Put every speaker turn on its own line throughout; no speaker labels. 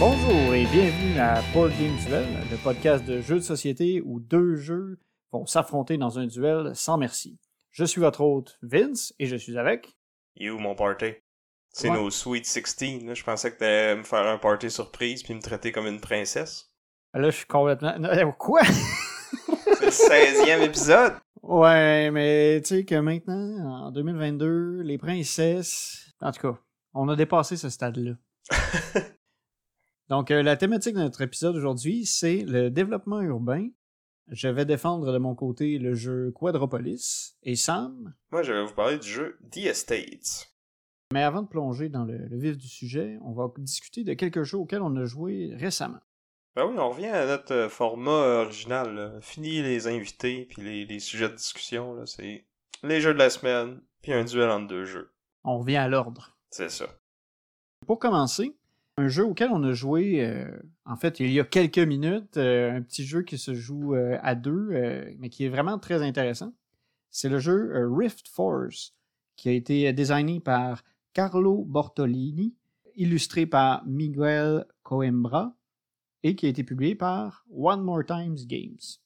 Bonjour et bienvenue à Board Game Duel, le podcast de jeux de société où deux jeux vont s'affronter dans un duel sans merci. Je suis votre hôte Vince et je suis avec.
You, mon party? C'est
Ouais.
nos Sweet 16. Là. Je pensais que t'allais me faire un party surprise puis me traiter comme une princesse.
Là, je suis complètement. Euh, Quoi?
C'est le 16e épisode.
Ouais, mais tu sais que maintenant, en 2022, les princesses. En tout cas, on a dépassé ce stade-là. Donc, euh, la thématique de notre épisode aujourd'hui, c'est le développement urbain. Je vais défendre de mon côté le jeu Quadropolis et Sam.
Moi, je vais vous parler du jeu The Estates.
Mais avant de plonger dans le, le vif du sujet, on va discuter de quelques jeux auxquels on a joué récemment.
Ben oui, on revient à notre euh, format original. là. Fini les invités puis les, les sujets de discussion. là. C'est les jeux de la semaine puis un duel entre deux jeux.
On revient à l'ordre.
C'est ça.
Pour commencer, un jeu auquel on a joué, euh, en fait, il y a quelques minutes, euh, un petit jeu qui se joue euh, à deux, mais qui est vraiment très intéressant. C'est le jeu Rift Force, qui a été designé par Carlo Bortolini, illustré par Miguel Coimbra, et qui a été publié par One More Times Games.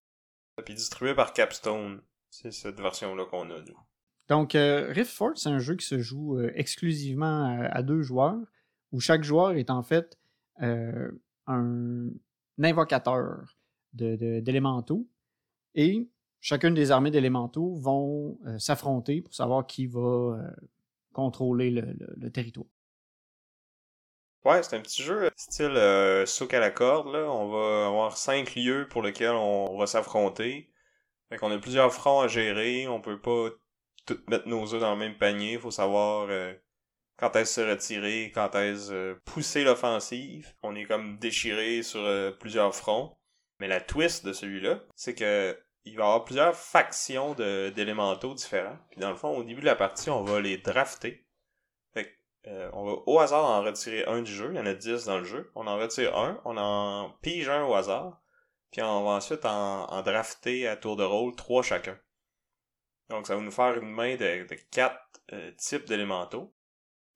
Puis distribué par Capstone. C'est cette version-là qu'on a, nous.
Donc, Rift Force, c'est un jeu qui se joue exclusivement à, à deux joueurs, où chaque joueur est en fait euh, un invocateur d'élémentaux, et chacune des armées d'élémentaux vont euh, s'affronter pour savoir qui va euh, contrôler le, territoire.
Ouais, c'est un petit jeu style souk à la corde. On va avoir cinq lieux pour lesquels on, va s'affronter. Fait qu'on a plusieurs fronts à gérer. On peut pas tout mettre nos œufs dans le même panier. Faut savoir quand est-ce se retirer, quand est-ce euh, pousser l'offensive. On est comme déchiré sur euh, plusieurs fronts. Mais la twist de celui-là, c'est que il va y avoir plusieurs factions d'élémentaux différents. Puis dans le fond, au début de la partie, on va les drafter. Fait que, euh, on va au hasard en retirer un du jeu. Il y en a 10 dans le jeu. On en retire un. On en pige un au hasard. Puis on va ensuite en, drafter à tour de rôle trois chacun. Donc ça va nous faire une main de, de quatre euh, types d'élémentaux.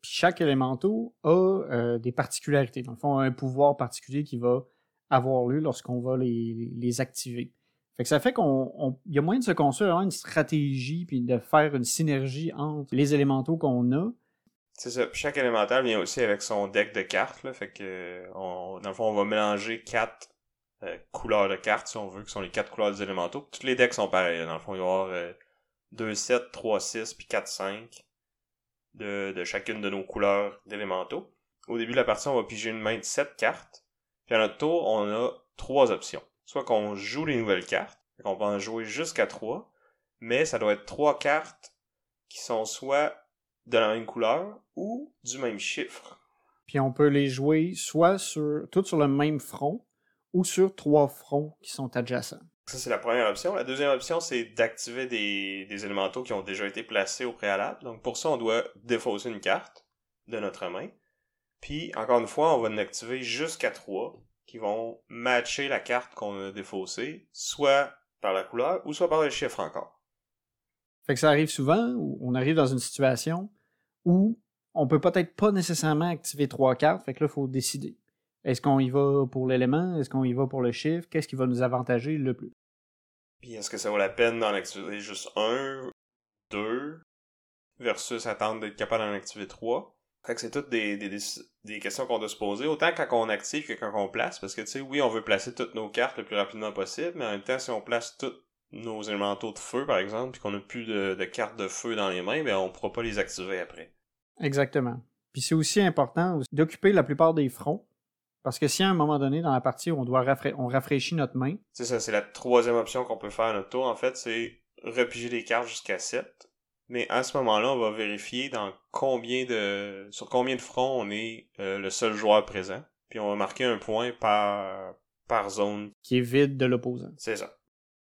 Puis chaque élémental a euh, des particularités. Dans le fond, un pouvoir particulier qui va avoir lieu lorsqu'on va les, les- activer. Fait que ça fait qu'on y a moyen de se construire une stratégie puis de faire une synergie entre les élémentaux qu'on a.
C'est ça. Chaque élémental vient aussi avec son deck de cartes. Fait que euh, on, dans le fond, on va mélanger quatre euh, couleurs de cartes, si on veut, qui sont les quatre couleurs des élémentaux. Tous les decks sont pareils. Dans le fond, il va y avoir euh, 2, 7, 3, 6, puis 4, 5 de, chacune de nos couleurs d'élémentaux. Au début de la partie, on va piger une main de 7 cartes. Puis à notre tour, on a trois options. Soit qu'on joue les nouvelles cartes, qu'on peut en jouer jusqu'à 3, mais ça doit être trois cartes qui sont soit de la même couleur ou du même chiffre.
Puis on peut les jouer soit sur toutes sur le même front ou sur trois fronts qui sont adjacents.
Ça, c'est la première option. La deuxième option, c'est d'activer des, des élémentaux qui ont déjà été placés au préalable. Donc, pour ça, on doit défausser une carte de notre main. Puis, encore une fois, on va en activer jusqu'à trois qui vont matcher la carte qu'on a défaussée, soit par la couleur ou soit par le chiffre encore.
Fait que ça arrive souvent où on arrive dans une situation où on peut peut-être pas nécessairement activer trois cartes, fait que là, il faut décider. Est-ce qu'on y va pour l'élément? Est-ce qu'on y va pour le chiffre? Qu'est-ce qui va nous avantager le plus?
Puis, est-ce que ça vaut la peine d'en activer juste un, deux, versus attendre d'être capable d'en activer trois? Fait que c'est toutes des, des, des, questions qu'on doit se poser, autant quand on active que quand on place, parce que tu sais, oui, on veut placer toutes nos cartes le plus rapidement possible, mais en même temps, si on place tous nos élémentaux de feu, par exemple, puis qu'on n'a plus de, de cartes de feu dans les mains, ben on pourra pas les activer après.
Exactement. Puis c'est aussi important d'occuper la plupart des fronts, parce que si à un moment donné dans la partie on doit rafra- on rafraîchit notre main,
C'est ça, c'est la troisième option qu'on peut faire à notre tour, en fait, c'est repiger les cartes jusqu'à 7. Mais à ce moment-là, on va vérifier dans combien de sur combien de fronts on est euh, le seul joueur présent. Puis on va marquer un point par par zone.
qui est vide de l'opposant.
C'est ça.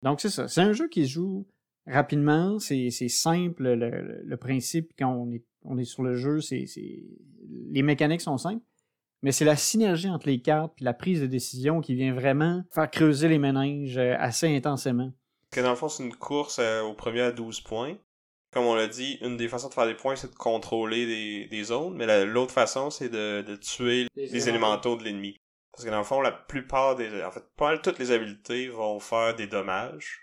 Donc c'est ça. C'est un jeu qui se joue rapidement, c'est simple le, le, principe quand on est, on est sur le jeu, c'est les mécaniques sont simples, mais c'est la synergie entre les cartes et la prise de décision qui vient vraiment faire creuser les méninges euh, assez intensément.
Que dans le fond, c'est une course euh, au premier à 12 points. Comme on l'a dit, une des façons de faire des points, c'est de contrôler des, des zones, mais l'autre façon, c'est de, de, tuer les, élémentaux de l'ennemi. Parce que dans le fond, la plupart des... En fait, pas mal toutes les habiletés vont faire des dommages.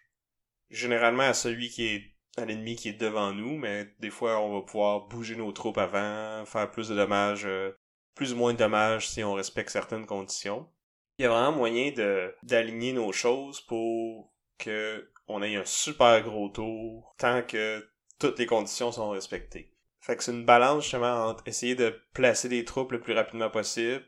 Généralement à celui qui est à l'ennemi qui est devant nous, mais des fois on va pouvoir bouger nos troupes avant, faire plus de dommages, euh, plus ou moins de dommages si on respecte certaines conditions. Il y a vraiment moyen de d'aligner nos choses pour que on ait un super gros tour tant que toutes les conditions sont respectées. Fait que c'est une balance justement entre essayer de placer des troupes le plus rapidement possible,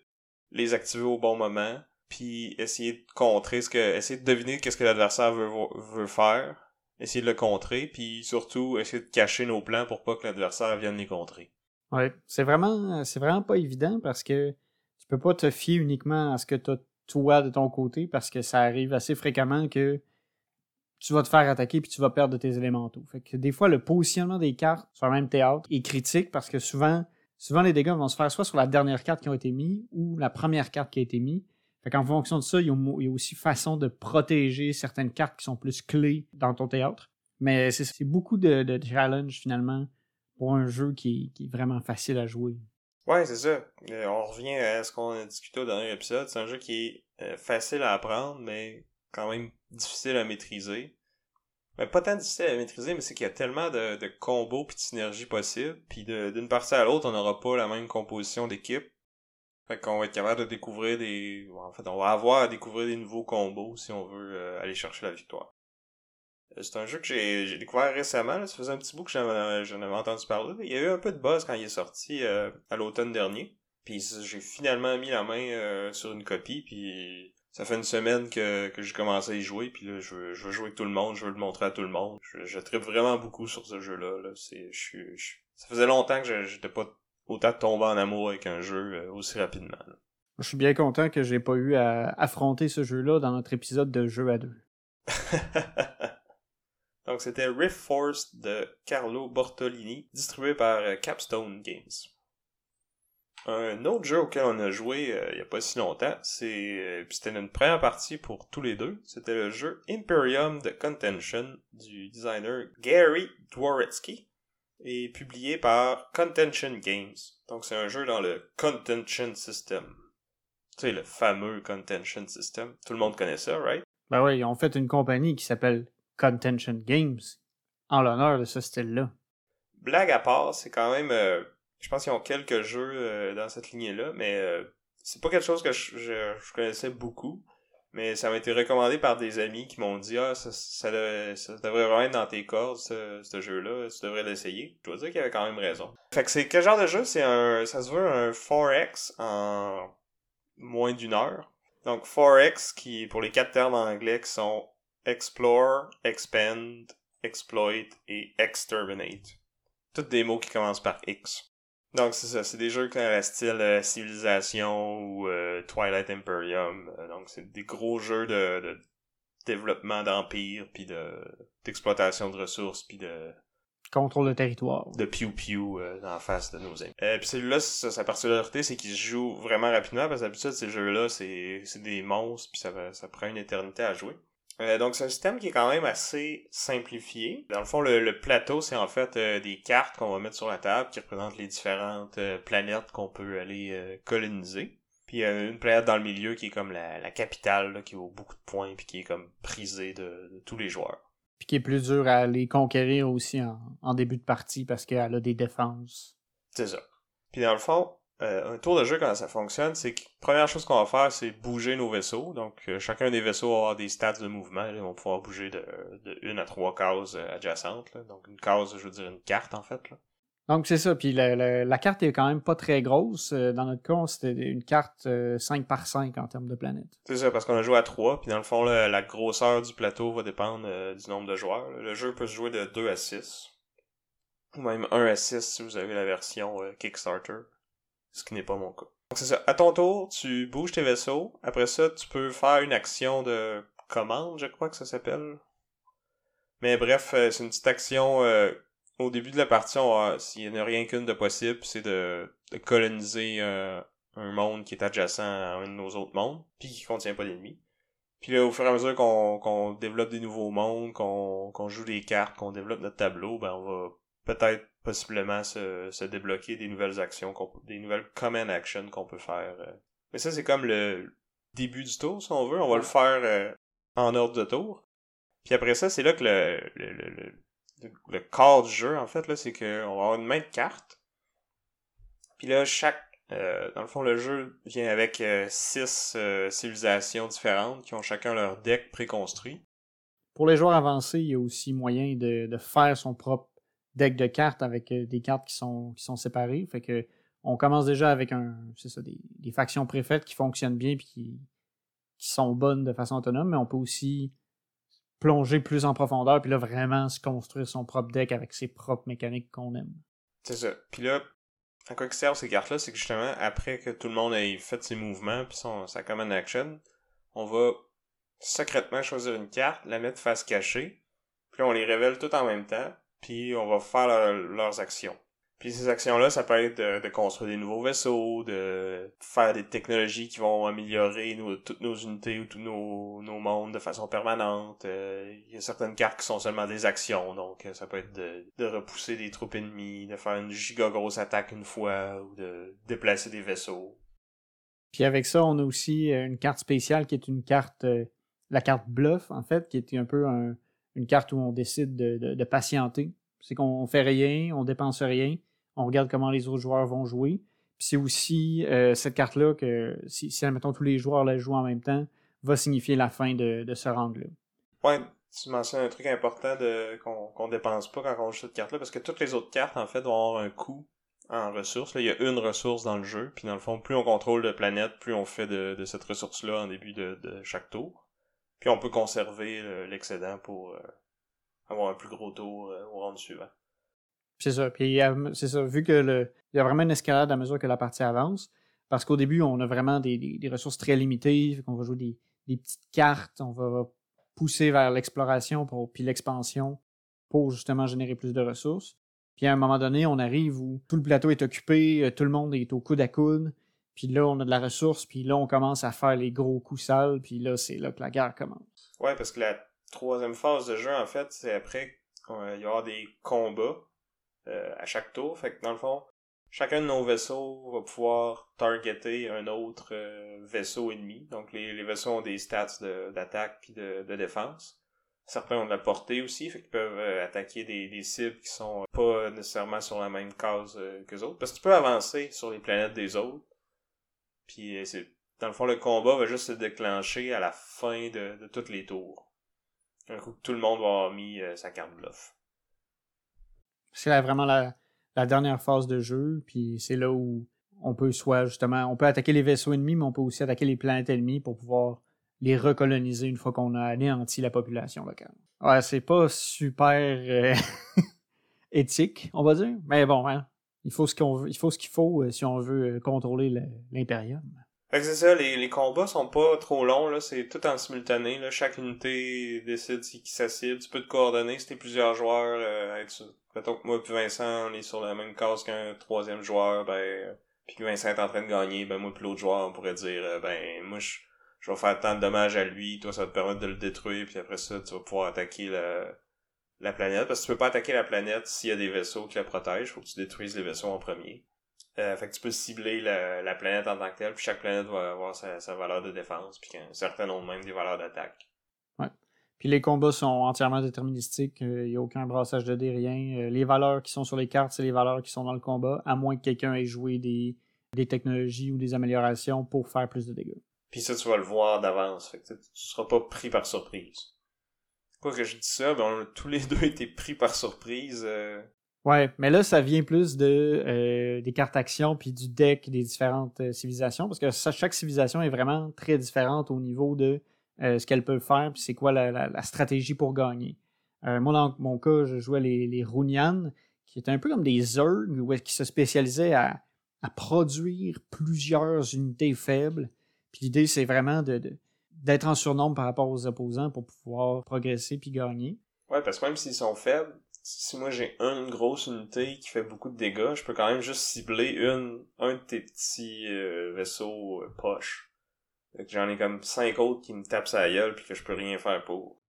les activer au bon moment, puis essayer de contrer ce que essayer de deviner qu'est-ce que l'adversaire veut, veut faire, essayer de le contrer, puis surtout essayer de cacher nos plans pour pas que l'adversaire vienne les contrer.
Ouais, c'est vraiment c'est vraiment pas évident parce que tu peux pas te fier uniquement à ce que tu as toi de ton côté parce que ça arrive assez fréquemment que tu vas te faire attaquer puis tu vas perdre tes élémentaux. Fait que des fois, le positionnement des cartes sur le même théâtre est critique parce que souvent, souvent les dégâts vont se faire soit sur la dernière carte qui a été mise ou la première carte qui a été mise. Fait qu'en fonction de ça, il y, a, aussi façon de protéger certaines cartes qui sont plus clés dans ton théâtre. Mais c'est beaucoup de challenge finalement pour un jeu qui, est vraiment facile à jouer.
Ouais, c'est ça. Euh, on revient à ce qu'on a discuté au dernier épisode. C'est un jeu qui est euh, facile à apprendre, mais quand même difficile à maîtriser. Mais pas tant difficile à maîtriser, mais c'est qu'il y a tellement de, de combos puis de synergies possibles. Puis d'une partie à l'autre, on n'aura pas la même composition d'équipe. Fait qu'on va être capable de découvrir des... En fait, on va avoir à découvrir des nouveaux combos si on veut euh, aller chercher la victoire. Euh, c'est un jeu que j'ai découvert récemment. Là. Ça faisait un petit bout que j'en avais entendu parler. Il y a eu un peu de buzz quand il est sorti euh, à l'automne dernier. Puis j'ai finalement mis la main sur une copie. Puis ça fait une semaine que, que j'ai commencé à y jouer, puis là, je veux, je veux jouer avec tout le monde, je veux le montrer à tout le monde. Je, je tripe vraiment beaucoup sur ce jeu-là. Là. C'est, je, je, ça faisait longtemps que j'étais pas autant tombé en amour avec un jeu euh, aussi rapidement.
Je suis bien content que j'ai pas eu à affronter ce jeu-là dans notre épisode de jeu à deux.
Donc c'était Rift Force de Carlo Bortolini, distribué par euh, Capstone Games. Un autre jeu auquel on a joué euh, il y a pas si longtemps, c'est euh, c'était une première partie pour tous les deux. C'était le jeu Imperium de Contention du designer Gary Dworetzky et publié par Contention Games. Donc c'est un jeu dans le Contention System. Tu sais, le fameux Contention System. Tout le monde connaît ça, right?
Ben oui, ils ont fait une compagnie qui s'appelle Contention Games en l'honneur de ce style-là.
Blague à part, c'est quand même euh, je pense qu'ils ont quelques jeux euh, dans cette lignée-là, mais euh, c'est pas quelque chose que je, connaissais beaucoup. Mais ça m'a été recommandé par des amis qui m'ont dit Ah, ça, devrait vraiment être dans tes cordes, ce, ce jeu-là, tu devrais l'essayer. Je dois dire qu'il avait quand même raison. Fait que c'est quel genre de jeu? C'est un. ça se veut un 4X en moins d'une heure. Donc 4X qui pour les quatre termes en anglais qui sont Explore, Expand, Exploit et Exterminate. Toutes des mots qui commencent par X. Donc c'est ça, c'est des jeux comme la style euh, Civilisation ou euh, Twilight Imperium. Euh, donc c'est des gros jeux de, de développement d'empire puis de d'exploitation de ressources puis de
contrôle de territoire.
De piou piou en face de nos amis. puis celui-là, sa particularité, c'est qu'il se joue vraiment rapidement parce que d'habitude ces jeux-là, c'est c'est des monstres puis ça ça prend une éternité à jouer. Euh, donc c'est un système qui est quand même assez simplifié. Dans le fond, le, plateau, c'est en fait euh, des cartes qu'on va mettre sur la table qui représentent les différentes euh, planètes qu'on peut aller coloniser. Puis il y a une planète dans le milieu qui est comme la, capitale, qui vaut beaucoup de points, puis qui est comme prisée de, tous les joueurs.
Puis qui est plus dur à les conquérir aussi en, en début de partie parce qu'elle a des défenses.
C'est ça. Puis dans le fond, euh, un tour de jeu, quand ça fonctionne, c'est que première chose qu'on va faire, c'est bouger nos vaisseaux. Donc, euh, chacun des vaisseaux va avoir des stats de mouvement. Ils vont pouvoir bouger de, de une à trois cases euh, adjacentes. Donc, une case, je veux dire une carte, en fait. Là.
Donc, c'est ça. Puis, la, la, carte est quand même pas très grosse. Dans notre cas, c'était une carte 5 par 5 en termes de planètes.
C'est ça, parce qu'on a joué à 3. Puis, dans le fond, la grosseur du plateau va dépendre du nombre de joueurs. Le jeu peut se jouer de 2 à 6. Ou même 1 à 6 si vous avez la version Kickstarter ce qui n'est pas mon cas. Donc c'est ça. À ton tour, tu bouges tes vaisseaux. Après ça, tu peux faire une action de commande, je crois que ça s'appelle. Mais bref, c'est une petite action au début de la partie, s'il n'y a rien qu'une de possible, c'est de, coloniser un monde qui est adjacent à un de nos autres mondes, puis qui contient pas d'ennemis. Puis là, au fur et à mesure qu'on développe des nouveaux mondes, qu'on joue des cartes, qu'on développe notre tableau, ben on va peut-être possiblement se, se débloquer des nouvelles actions, des nouvelles common actions qu'on peut faire. Euh. Mais ça, c'est comme le début du tour, si on veut. On va le faire euh, en ordre de tour. Puis après ça, c'est là que le, le, le, le, corps du jeu, en fait, là, c'est qu'on va avoir une main de cartes. Puis là, chaque euh, dans le fond, le jeu vient avec euh, six euh, civilisations différentes qui ont chacun leur deck préconstruit.
Pour les joueurs avancés, il y a aussi moyen de, faire son propre deck de cartes avec des cartes qui sont, qui sont séparées. Fait que on commence déjà avec un, ça, des, factions préfaites qui fonctionnent bien et qui, qui sont bonnes de façon autonome, mais on peut aussi plonger plus en profondeur puis là vraiment se construire son propre deck avec ses propres mécaniques qu'on aime.
C'est ça. Puis là, à quoi que servent ces cartes-là, c'est que justement, après que tout le monde ait fait ses mouvements puis sa common action, on va secrètement choisir une carte, la mettre face cachée, puis on les révèle tout en même temps, puis on va faire leurs actions. Puis ces actions-là, ça peut être de, construire des nouveaux vaisseaux, de faire des technologies qui vont améliorer toutes nos unités ou tous nos, mondes de façon permanente. Euh, il y a certaines cartes qui sont seulement des actions, donc euh, ça peut être de, de repousser des troupes ennemies, de faire une giga grosse attaque une fois, ou de déplacer des vaisseaux.
Puis avec ça, on a aussi euh, une carte spéciale qui est une carte, la carte bluff en fait, qui est un peu une carte où on décide de, patienter. C'est qu'on fait rien, on dépense rien, on regarde comment les autres joueurs vont jouer. C'est aussi euh, cette carte-là que, si, admettons, tous les joueurs la jouent en même temps, va signifier la fin de, ce round-là.
Ouais, tu mentionnes un truc important de qu'on dépense pas quand on joue cette carte-là, parce que toutes les autres cartes, en fait, vont avoir un coût en ressources. Là, il y a une ressource dans le jeu, puis dans le fond, plus on contrôle de planète, plus on fait de, cette ressource-là en début de, chaque tour. Puis on peut conserver euh, l'excédent pour euh, avoir un plus gros tour au round suivant.
C'est ça. Puis c'est ça. Vu que il y a vraiment une escalade à mesure que la partie avance. Parce qu'au début, on a vraiment des, ressources très limitées. On va jouer des, des, petites cartes. On va pousser vers l'exploration puis l'expansion pour justement générer plus de ressources. Puis à un moment donné, on arrive où tout le plateau est occupé, euh, tout le monde est au coude à coude. Puis là, on a de la ressource, puis là, on commence à faire les gros coups sales, puis là, c'est là que la guerre commence.
Ouais, parce que la troisième phase de jeu, en fait, c'est après, il y aura des combats euh, à chaque tour. Fait que dans le fond, chacun de nos vaisseaux va pouvoir targeter un autre euh, vaisseau ennemi. Donc les, vaisseaux ont des stats d'attaque puis de, de, défense. Certains ont de la portée aussi, fait qu'ils peuvent euh, attaquer des, des, cibles qui sont pas nécessairement sur la même case que les autres. Parce que tu peux avancer sur les planètes des autres. Puis c'est dans le fond, le combat va juste se déclencher à la fin de, de tous les tours. Un coup tout le monde va avoir mis sa carte bluff.
C'est vraiment la, dernière phase de jeu, puis c'est là où on peut soit justement, on peut attaquer les vaisseaux ennemis, mais on peut aussi attaquer les planètes ennemies pour pouvoir les recoloniser une fois qu'on a anéanti la population locale. Ouais, c'est pas super euh, éthique, on va dire, mais bon, hein, il faut ce qu'on il faut ce qu'il faut euh, si on veut euh, contrôler l'impérium.
Fait que c'est ça, les, les combats sont pas trop longs, là, c'est tout en simultané, là. Chaque unité décide qui sa cible. Tu peux te coordonner si t'es plusieurs joueurs, euh, être Mettons que moi et Vincent, on est sur la même case qu'un troisième joueur, ben, puis que Vincent est en train de gagner, ben moi et l'autre joueur, on pourrait dire, euh, ben, moi je, je vais faire tant de dommages à lui, toi ça va te permettre de le détruire, puis après ça, tu vas pouvoir attaquer la, la planète, parce que tu peux pas attaquer la planète s'il y a des vaisseaux qui la protègent, faut que tu détruises les vaisseaux en premier. Euh, fait que tu peux cibler la, la, planète en tant que telle, puis chaque planète va avoir sa, sa valeur de défense, puis un certain nombre même des valeurs d'attaque.
Ouais. Puis les combats sont entièrement déterministiques, il euh, n'y a aucun brassage de dés, rien. Euh, les valeurs qui sont sur les cartes, c'est les valeurs qui sont dans le combat, à moins que quelqu'un ait joué des, des technologies ou des améliorations pour faire plus de dégâts.
Puis ça, tu vas le voir d'avance, fait que tu seras pas pris par surprise. Que je dis ça, ben tous les deux été pris par surprise.
Ouais, mais là, ça vient plus de euh, des cartes actions puis du deck des différentes euh, civilisations, parce que chaque civilisation est vraiment très différente au niveau de euh, ce qu'elle peut faire, puis c'est quoi la, stratégie pour gagner. moi, dans mon cas, je jouais les, les qui étaient un peu comme des Zerg, qui se spécialisaient à produire plusieurs unités faibles. Puis l'idée, c'est vraiment de, d'être en surnombre par rapport aux opposants pour pouvoir progresser puis gagner.
Ouais, parce que même s'ils sont faibles, si moi j'ai une grosse unité qui fait beaucoup de dégâts, je peux quand même juste cibler une, un de tes petits euh, vaisseaux euh, poches. J'en ai comme cinq autres qui me tapent sa gueule puis que je peux rien faire pour.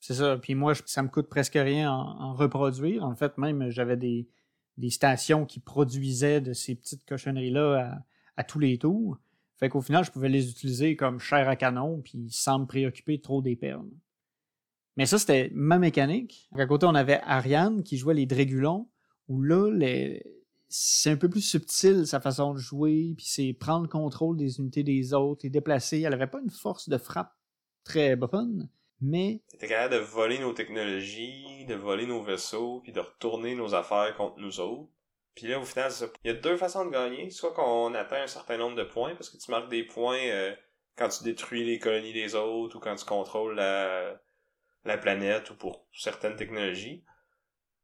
C'est ça. Puis moi, ça me coûte presque rien en, en reproduire. En fait, même j'avais des, des stations qui produisaient de ces petites cochonneries-là à, à tous les tours. Fait qu'au final, je pouvais les utiliser comme chair à canon, puis sans me préoccuper trop des perles. Mais ça, c'était ma mécanique. À côté, on avait Ariane qui jouait les Drégulons, où là, c'est un peu plus subtil sa façon de jouer, puis c'est prendre le contrôle des unités des autres, les déplacer. Elle avait pas une force de frappe très bonne, mais...
T'étais capable de voler nos technologies, de voler nos vaisseaux, puis de retourner nos affaires contre nous autres. Puis là, au final, il y a deux façons de gagner. Soit qu'on atteint un certain nombre de points, parce que tu marques des points euh, quand tu détruis les colonies des autres, ou quand tu contrôles la la planète ou pour certaines technologies.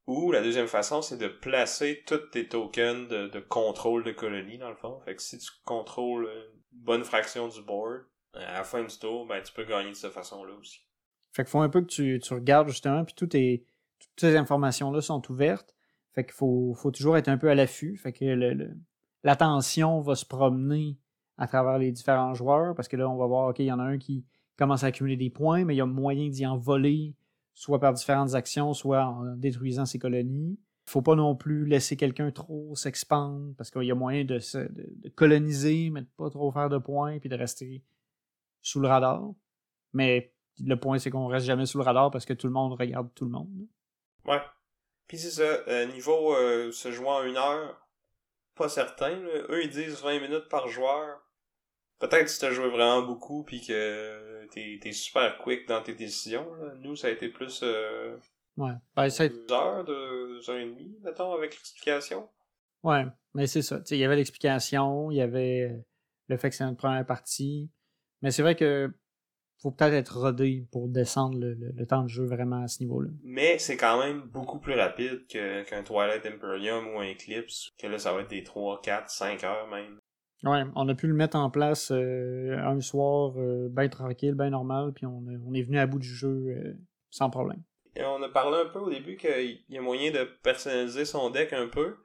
Ou la deuxième façon, c'est de placer tous tes tokens de, contrôle de colonie, dans le fond. Fait que si tu contrôles une bonne fraction du board, à la fin du tour, ben, tu peux gagner de cette façon-là aussi.
Fait qu'il faut un peu que tu, tu regardes justement, puis toutes, tes, toutes ces informations-là sont ouvertes. Fait qu'il faut, toujours être un peu à l'affût. Fait que l'attention va se promener à travers les différents joueurs, parce que là, on va voir, OK, il y en a un qui, commence à accumuler des points, mais il y a moyen d'y en voler, soit par différentes actions, soit en détruisant ses colonies. Il faut pas non plus laisser quelqu'un trop s'expandre, parce qu'il y a moyen de, de, coloniser, mais de pas trop faire de points, puis de rester sous le radar. Mais le point, c'est qu'on reste jamais sous le radar parce que tout le monde regarde tout le monde.
Ouais. Puis c'est ça, euh, niveau euh, se jouer en une heure, pas certain. Eux, ils disent 20 minutes par joueur. Peut-être tu t'as joué vraiment beaucoup puis que t'es es super quick dans tes décisions. Nous, ça a été plus euh,
ouais. Ben,
deux heures, deux heures et demie, mettons, avec l'explication.
Ouais, mais c'est ça. Il y avait l'explication, il y avait le fait que c'est une première partie. Mais c'est vrai que faut peut-être être rodé pour descendre le, temps de jeu vraiment à ce niveau-là.
Mais c'est quand même beaucoup plus rapide qu'un Twilight Imperium ou un Eclipse, que là, ça va être des 3, 4, 5 heures même.
Ouais, on a pu le mettre en place euh, un soir, euh, bien tranquille, bien normal, puis on, on, est venu à bout du jeu euh, sans problème.
Et on a parlé un peu au début qu'il y a moyen de personnaliser son deck un peu.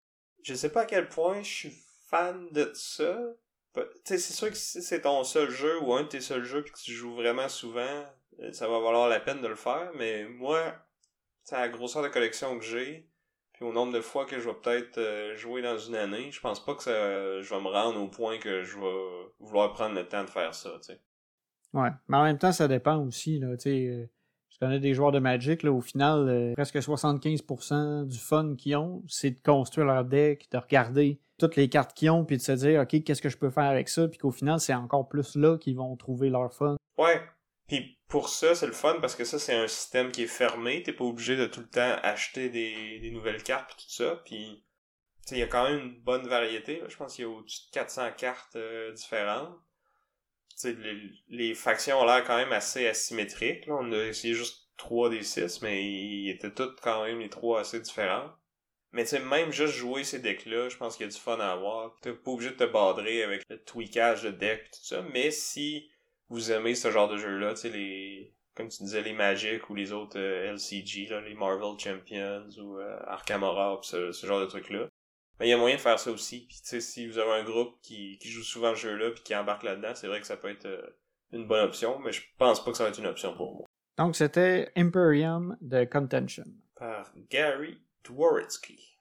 Je sais pas à quel point je suis fan de ça. C'est sûr que si c'est ton seul jeu ou un de tes seuls jeux que tu joues vraiment souvent, ça va valoir la peine de le faire, mais moi, c'est la grosseur de collection que j'ai, puis au nombre de fois que je vais peut-être euh, jouer dans une année, je pense pas que ça, je vais me rendre au point que je vais vouloir prendre le temps de faire ça, tu sais.
Ouais, mais en même temps, ça dépend aussi, là, tu sais. Je connais des joueurs de Magic, là, au final, euh, presque 75% du fun qu'ils ont, c'est de construire leur deck, de regarder toutes les cartes qu'ils ont, puis de se dire, OK, qu'est-ce que je peux faire avec ça, puis qu'au final, c'est encore plus là qu'ils vont trouver leur fun.
Ouais, puis pour ça, c'est le fun parce que ça, c'est un système qui est fermé. T'es pas obligé de tout le temps acheter des, nouvelles cartes et tout ça. Puis il y a quand même une bonne variété. Je pense qu'il y a au-dessus de 400 cartes euh, différentes. Les, les, factions ont l'air quand même assez asymétriques. Là. On a essayé juste 3 des 6, mais ils étaient toutes quand même les trois assez différents. Mais tu même juste jouer ces decks-là, je pense qu'il y a du fun à avoir. T'es pas obligé de te badrer avec le tweakage de deck et tout ça. Mais si vous aimez ce genre de jeu-là, tu sais, les, comme tu disais, les Magic ou les autres euh, LCG, là, les Marvel Champions ou euh, Arkham Horror, ce, ce genre de trucs-là. Mais il y a moyen de faire ça aussi. Puis tu sais, si vous avez un groupe qui, qui joue souvent ce jeu-là puis qui embarque là-dedans, c'est vrai que ça peut être euh, une bonne option, mais je pense pas que ça va être une option pour moi.
Donc c'était Imperium de Contention.
Par Gary Dworsky.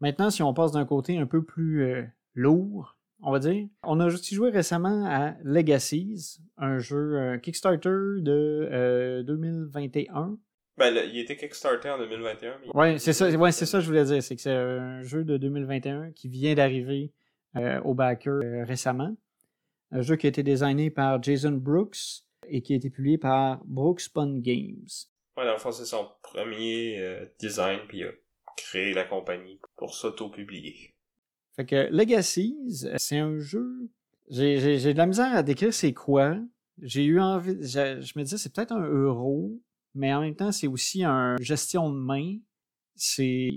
Maintenant, si on passe d'un côté un peu plus lourd, on va dire. On a aussi joué récemment à Legacies, un jeu Kickstarter de 2021. Euh,
ben, il était Kickstarter en 2021.
Oui, c'est ça, ouais, c'est ça que je voulais dire. C'est que c'est un jeu de 2021 qui vient d'arriver euh, au backer euh, récemment. Un jeu qui a été designé par Jason Brooks et qui a été publié par Brooks Spun Games.
Ouais, dans le fond, c'est son premier design, puis il a créé la compagnie pour s'auto-publier.
Fait que Legacies, c'est un jeu. J'ai de la misère à décrire c'est quoi. J'ai eu envie. Je, me disais, c'est peut-être un euro, mais en même temps, c'est aussi un gestion de main. C'est.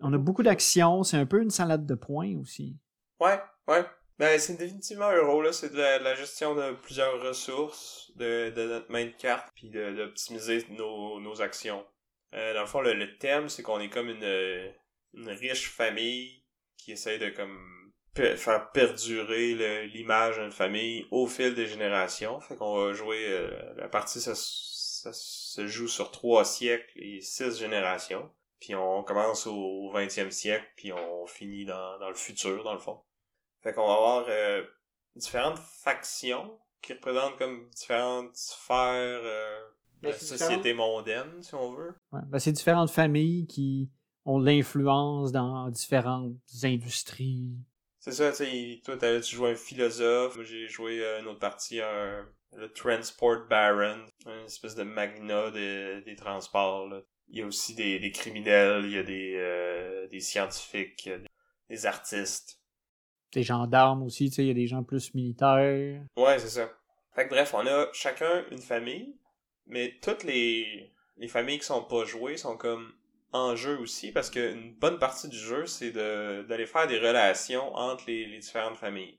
On a beaucoup d'actions, c'est un peu une salade de points aussi.
Ouais, ouais. Ben, c'est définitivement un euro, là. C'est de, la gestion de plusieurs ressources, de, de notre main de carte, puis d'optimiser nos, nos actions. Euh, dans le fond, le, le thème, c'est qu'on est comme une, une riche famille qui essaie de comme faire perdurer l'image d'une famille au fil des générations. Fait qu'on va jouer euh, la partie ça, se joue sur trois siècles et six générations. Puis on commence au 20e siècle, puis on finit dans, dans le futur, dans le fond. Fait qu'on va avoir euh, différentes factions qui représentent comme différentes sphères euh, de
Ben,
la société mondaine, si on veut.
Ouais, ben, c'est différentes familles qui ont de l'influence dans différentes industries.
C'est ça, tu sais, toi, t'avais- tu jouais un philosophe, moi j'ai joué euh, une autre partie, un, le Transport Baron, une espèce de magnat des, des transports. là. Il y a aussi des, des criminels, il y a des, euh, des scientifiques, il y a des, des artistes.
Des gendarmes aussi, tu sais, il y a des gens plus militaires.
Ouais, c'est ça. Fait que bref, on a chacun une famille, mais toutes les, les familles qui sont pas jouées sont comme en jeu aussi, parce qu'une bonne partie du jeu, c'est de d'aller faire des relations entre les, les différentes familles.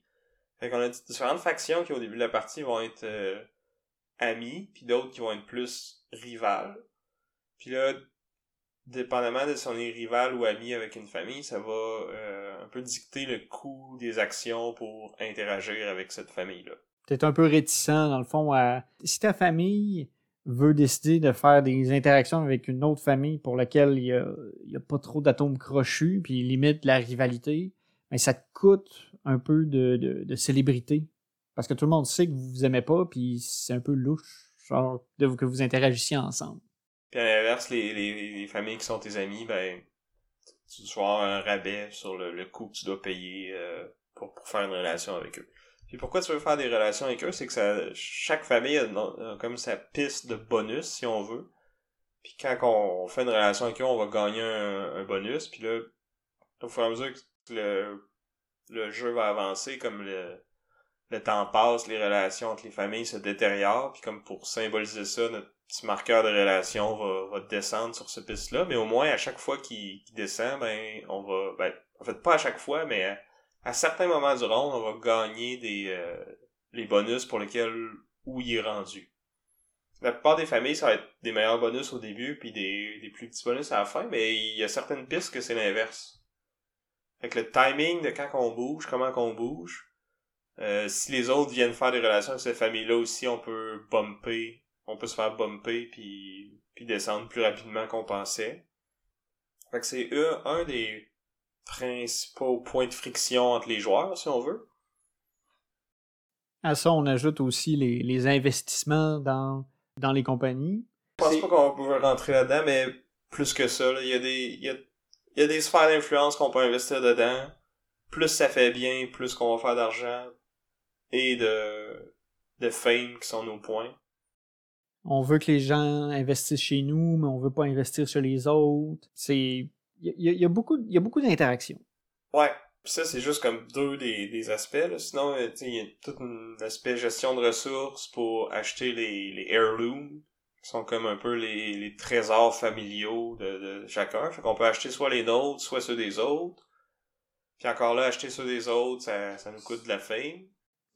Fait qu'on a différentes factions qui, au début de la partie, vont être euh, amies, puis d'autres qui vont être plus rivales. Puis là, dépendamment de si on est rival ou ami avec une famille, ça va euh, un peu dicter le coût des actions pour interagir avec cette famille-là.
Peut-être un peu réticent, dans le fond, à... Si ta famille veut décider de faire des interactions avec une autre famille pour laquelle il y a, a pas trop d'atomes crochus, puis limite la rivalité, mais ça te coûte un peu de, de, célébrité. Parce que tout le monde sait que vous vous aimez pas, puis c'est un peu louche, genre, de, que vous interagissiez ensemble.
Puis à l'inverse, les, les, les familles qui sont tes amis, ben, tu dois avoir un rabais sur le, le coût que tu dois payer euh, pour, pour faire une relation avec eux. Puis pourquoi tu veux faire des relations avec eux, c'est que ça, chaque famille a, a comme sa piste de bonus, si on veut. Puis quand on fait une relation avec eux, on va gagner un, un bonus. Puis là, au fur et à mesure que le, le jeu va avancer, comme le, le temps passe, les relations entre les familles se détériorent. Puis comme pour symboliser ça, notre petit marqueur de relation va, va descendre sur ce piste-là. Mais au moins, à chaque fois qu'il descend, ben, on va... Ben, en fait, pas à chaque fois, mais... À, à certains moments du round, on va gagner des euh, les bonus pour lesquels où il est rendu. La plupart des familles, ça va être des meilleurs bonus au début, puis des, des plus petits bonus à la fin, mais il y a certaines pistes que c'est l'inverse. Fait que le timing de quand on bouge, comment qu'on bouge, euh, si les autres viennent faire des relations avec cette famille-là aussi, on peut bumper, on peut se faire bumper puis, puis descendre plus rapidement qu'on pensait. Fait que c'est un, un des principaux points de friction entre les joueurs, si on veut.
À ça, on ajoute aussi les, les investissements dans, dans les compagnies.
Je pense pas qu'on peut rentrer là-dedans, mais plus que ça, là, il y a des, y a, il y a des sphères d'influence qu'on peut investir dedans. Plus ça fait bien, plus qu'on va faire d'argent et de, de fame qui sont nos points.
On veut que les gens investissent chez nous, mais on veut pas investir sur les autres. C'est. Il y, a- il y a beaucoup, il y a beaucoup d'interactions.
Ouais. Ça, c'est juste comme deux des, des aspects. Là. Sinon, euh, il y a tout un aspect gestion de ressources pour acheter les, les heirlooms, sont comme un peu les, les trésors familiaux de, de chacun. Fait qu'on peut acheter soit les nôtres, soit ceux des autres. Puis encore là, acheter ceux des autres, ça, ça nous coûte de la fame.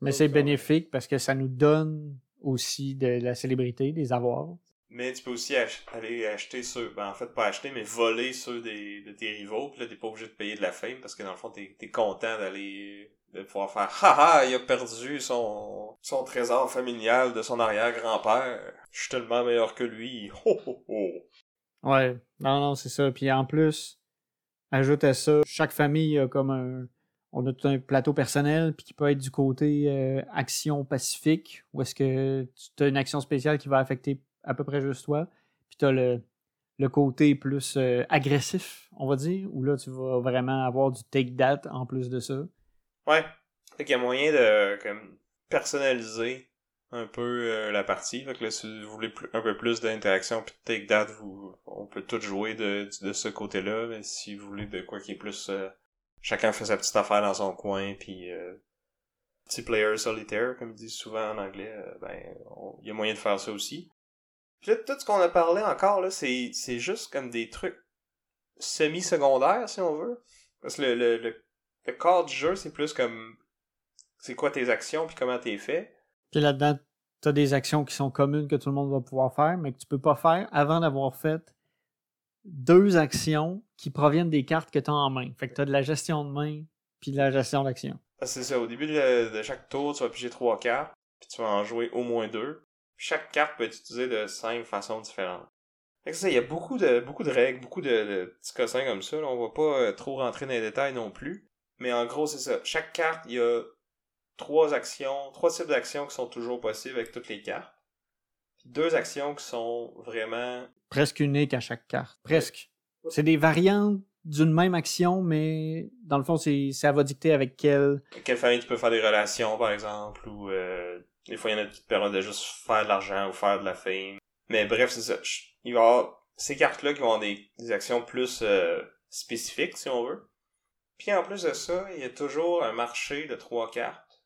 Mais c'est bénéfique parce que ça nous donne aussi de la célébrité, des avoirs.
Mais tu peux aussi ach- aller acheter ceux, ben en fait pas acheter, mais voler ceux des, de tes rivaux, puis là t'es pas obligé de payer de la fame parce que dans le fond t'es es content d'aller de pouvoir faire haha il a perdu son son trésor familial de son arrière-grand-père. Je suis tellement meilleur que lui. Ho ho ho.
Ouais, non, non, c'est ça. Puis en plus, ajoute à ça, chaque famille a comme un. On a tout un plateau personnel, puis qui peut être du côté euh, action pacifique, où est-ce que tu as une action spéciale qui va affecter à peu près juste toi. Puis tu as le, le côté plus euh, agressif, on va dire, où là, tu vas vraiment avoir du take that en plus de ça.
Ouais. Fait qu'il y a moyen de comme personnaliser un peu euh, la partie. Fait que là, si vous voulez plus- un peu plus d'interaction puis de take that, vous, on peut tout jouer de, de ce côté-là. Mais si vous voulez de quoi qui est plus euh, chacun fait sa petite affaire dans son coin puis euh, petit player solitaire, comme ils disent souvent en anglais, euh, ben il y a moyen de faire ça aussi. Puis là, tout ce qu'on a parlé encore là, c'est c'est juste comme des trucs semi-secondaires si on veut. Parce que le, le, le, le corps du jeu, c'est plus comme c'est quoi tes actions puis comment t'es fait.
Puis là-dedans, tu as des actions qui sont communes que tout le monde va pouvoir faire, mais que tu peux pas faire avant d'avoir fait deux actions qui proviennent des cartes que tu as en main. Fait que tu as de la gestion de main puis de la gestion d'action.
Ah, c'est ça. Au début de, de, chaque tour, tu vas piger trois cartes, puis tu vas en jouer au moins deux. Chaque carte peut être utilisée de cinq façons différentes. Fait que ça, il y a beaucoup de, beaucoup de règles, beaucoup de, de petits cossins comme ça. Là. On va pas euh, trop rentrer dans les détails non plus. Mais en gros, c'est ça. Chaque carte, il y a trois actions, trois types d'actions qui sont toujours possibles avec toutes les cartes. Deux actions qui sont vraiment...
Presque uniques à chaque carte. Presque. C'est des variantes d'une même action, mais dans le fond, c'est ça va dicter avec quelle...
Quelle famille tu peux faire des relations, par exemple, ou euh, des fois, il y en a qui te permettent de juste faire de l'argent ou faire de la fame. Mais bref, c'est ça. Il va y avoir ces cartes-là qui vont avoir des, des actions plus euh, spécifiques, si on veut. Puis en plus de ça, il y a toujours un marché de trois cartes.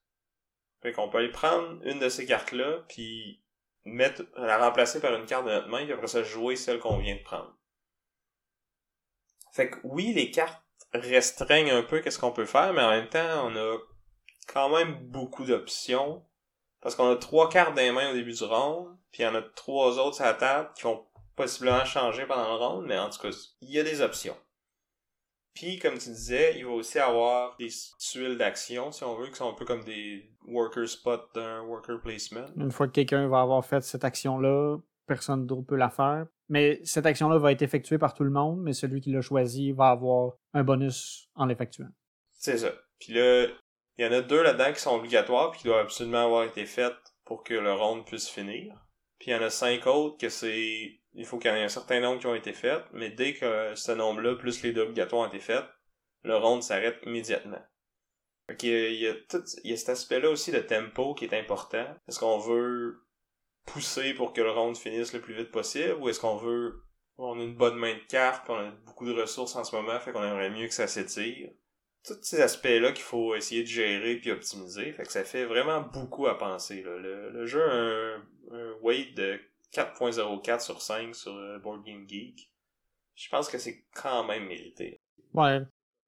Fait qu'on peut aller prendre une de ces cartes-là, puis mettre, la remplacer par une carte de notre main, puis après ça jouer celle qu'on vient de prendre. Fait que oui, les cartes restreignent un peu qu'est-ce qu'on peut faire, mais en même temps, on a quand même beaucoup d'options. Parce qu'on a trois cartes des mains au début du round, puis il y en a trois autres à la table qui vont possiblement changer pendant le round, mais en tout cas, il y a des options. Puis, comme tu disais, il va aussi avoir des tuiles d'action, si on veut, qui sont un peu comme des worker spots d'un worker placement.
Une fois que quelqu'un va avoir fait cette action-là, personne d'autre peut la faire. Mais cette action-là va être effectuée par tout le monde, mais celui qui l'a choisi va avoir un bonus en l'effectuant.
C'est ça. Puis là, il y en a deux là-dedans qui sont obligatoires puis qui doivent absolument avoir été faites pour que le round puisse finir. Puis il y en a cinq autres que c'est... Il faut qu'il y ait un certain nombre qui ont été faites, mais dès que ce nombre-là, plus les deux obligatoires ont été faites, le round s'arrête immédiatement. Fait qu'il y a, il y a tout, il y a cet aspect-là aussi de tempo qui est important. Est-ce qu'on veut pousser pour que le round finisse le plus vite possible ou est-ce qu'on veut on a une bonne main de cartes, on a beaucoup de ressources en ce moment, fait qu'on aimerait mieux que ça s'étire? Tous ces aspects-là qu'il faut essayer de gérer puis optimiser, fait que ça fait vraiment beaucoup à penser. Là. Le, jeu a un, weight de 4.04 sur 5 sur euh, Board Game Geek. Je pense que c'est quand même mérité.
Ouais.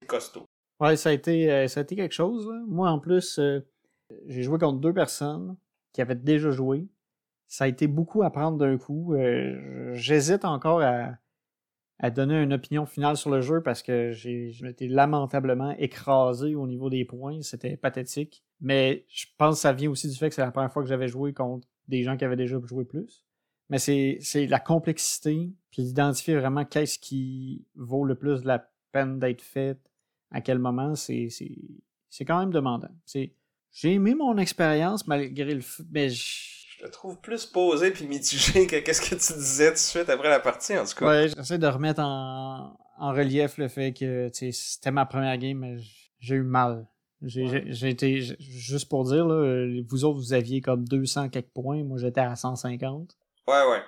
Costaud.
Ouais, ça a été, euh, ça a été quelque chose. Moi, en plus, euh, j'ai joué contre deux personnes qui avaient déjà joué ça a été beaucoup à prendre d'un coup. Euh, j'hésite encore à, à, donner une opinion finale sur le jeu parce que j'ai été lamentablement écrasé au niveau des points. C'était pathétique. Mais je pense que ça vient aussi du fait que c'est la première fois que j'avais joué contre des gens qui avaient déjà joué plus. Mais c'est la complexité, puis d'identifier vraiment qu'est-ce qui vaut le plus de la peine d'être fait, à quel moment, c'est quand même demandant. J'ai aimé mon expérience malgré le... Mais
je te trouve plus posé puis mitigé que qu'est-ce que tu disais tout de suite après la partie, en tout cas.
Ouais, j'essaie de remettre en, en relief le fait que c'était ma première game, mais j'ai eu mal. J'ai été, juste pour dire, là, vous autres, vous aviez comme 200 quelques points, moi j'étais à 150.
Ouais, ouais.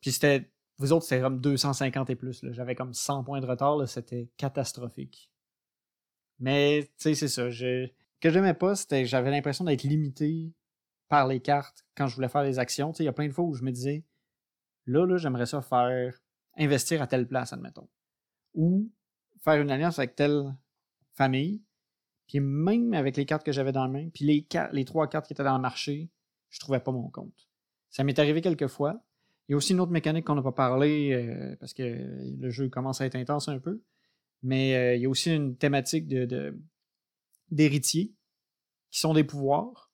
Puis c'était, vous autres, c'était comme 250 et plus. J'avais comme 100 points de retard, c'était catastrophique. Mais, tu sais, c'est ça. Ce que j'aimais pas, c'était j'avais l'impression d'être limité par les cartes quand je voulais faire les actions. Il y a plein de fois où je me disais, là, là, j'aimerais ça faire investir à telle place, admettons. Ou faire une alliance avec telle famille. Puis même avec les cartes que j'avais dans la main, puis les, les trois cartes qui étaient dans le marché, je trouvais pas mon compte. Ça m'est arrivé quelques fois. Il y a aussi une autre mécanique qu'on n'a pas parlé euh, parce que le jeu commence à être intense un peu. Mais euh, il y a aussi une thématique de d'héritiers qui sont des pouvoirs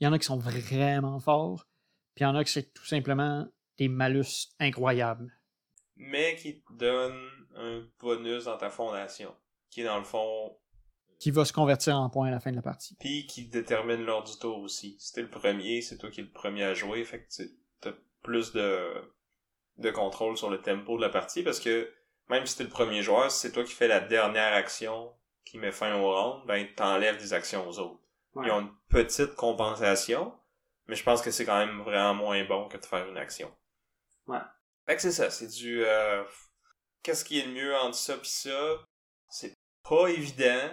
il y en a qui sont vraiment forts, puis il y en a qui c'est tout simplement des malus incroyables.
Mais qui te donnent un bonus dans ta fondation, qui est dans le fond...
Qui va se convertir en point à la fin de la partie.
Puis qui détermine l'ordre du tour aussi. Si t'es le premier, c'est toi qui es le premier à jouer, fait que t'as plus de, de contrôle sur le tempo de la partie, parce que même si t'es le premier joueur, si c'est toi qui fais la dernière action qui met fin au round, ben t'enlèves des actions aux autres. Ils ont une petite compensation, mais je pense que c'est quand même vraiment moins bon que de faire une action.
Ouais.
Fait que c'est ça, c'est du... Euh, Qu'est-ce qui est le mieux entre ça pis ça? C'est pas évident.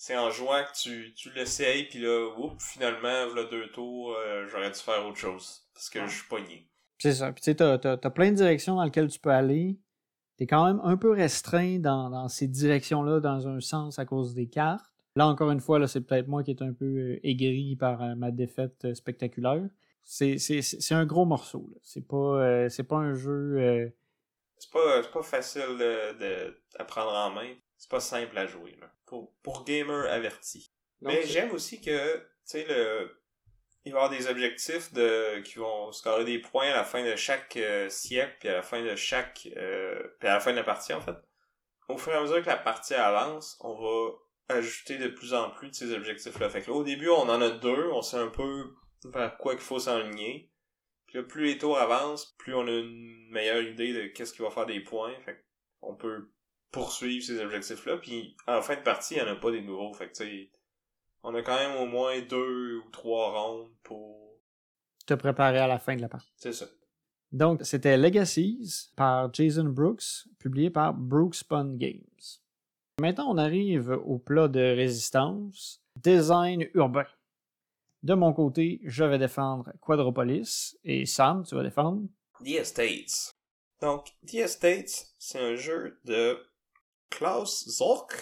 C'est en jouant que tu, tu l'essayes, puis là, oups, finalement, voilà deux tours, euh, j'aurais dû faire autre chose. Parce que je suis pogné.
C'est ça. Puis tu sais, t'as, t'as, t'as plein de directions dans lesquelles tu peux aller. T'es quand même un peu restreint dans, dans ces directions-là, dans un sens, à cause des cartes. Là, encore une fois, c'est peut-être moi qui est un peu euh, aigri par euh, ma défaite euh, spectaculaire. C'est un gros morceau. C'est pas, c'est pas un jeu
c'est pas, c'est pas facile de, de, à prendre en main. C'est pas simple à jouer, là. Pour, pour gamer averti. Mais j'aime aussi que, tu sais, le, il va y avoir des objectifs de, qui vont scorer des points à la fin de chaque euh, siècle, puis à la fin de chaque, euh, puis à la fin de la partie, en fait. Au fur et à mesure que la partie avance, on va ajouter de plus en plus de ces objectifs-là. Fait que là, au début, on en a deux, on sait un peu vers quoi qu'il faut s'enligner. Puis là, plus les tours avancent, plus on a une meilleure idée de qu'est-ce qui va faire des points. Fait on peut poursuivre ces objectifs-là. Puis en fin de partie, il n'y en a pas des nouveaux. Fait que tu sais, on a quand même au moins deux ou trois rondes pour
te préparer à la fin de la partie.
C'est ça.
Donc, c'était Legacies par Jason Brooks, publié par Brooks Pun Games. Maintenant, on arrive au plat de résistance, design urbain. De mon côté, je vais défendre Quadropolis et Sam, tu vas défendre
The Estates. Donc, The Estates, c'est un jeu de Klaus Zork.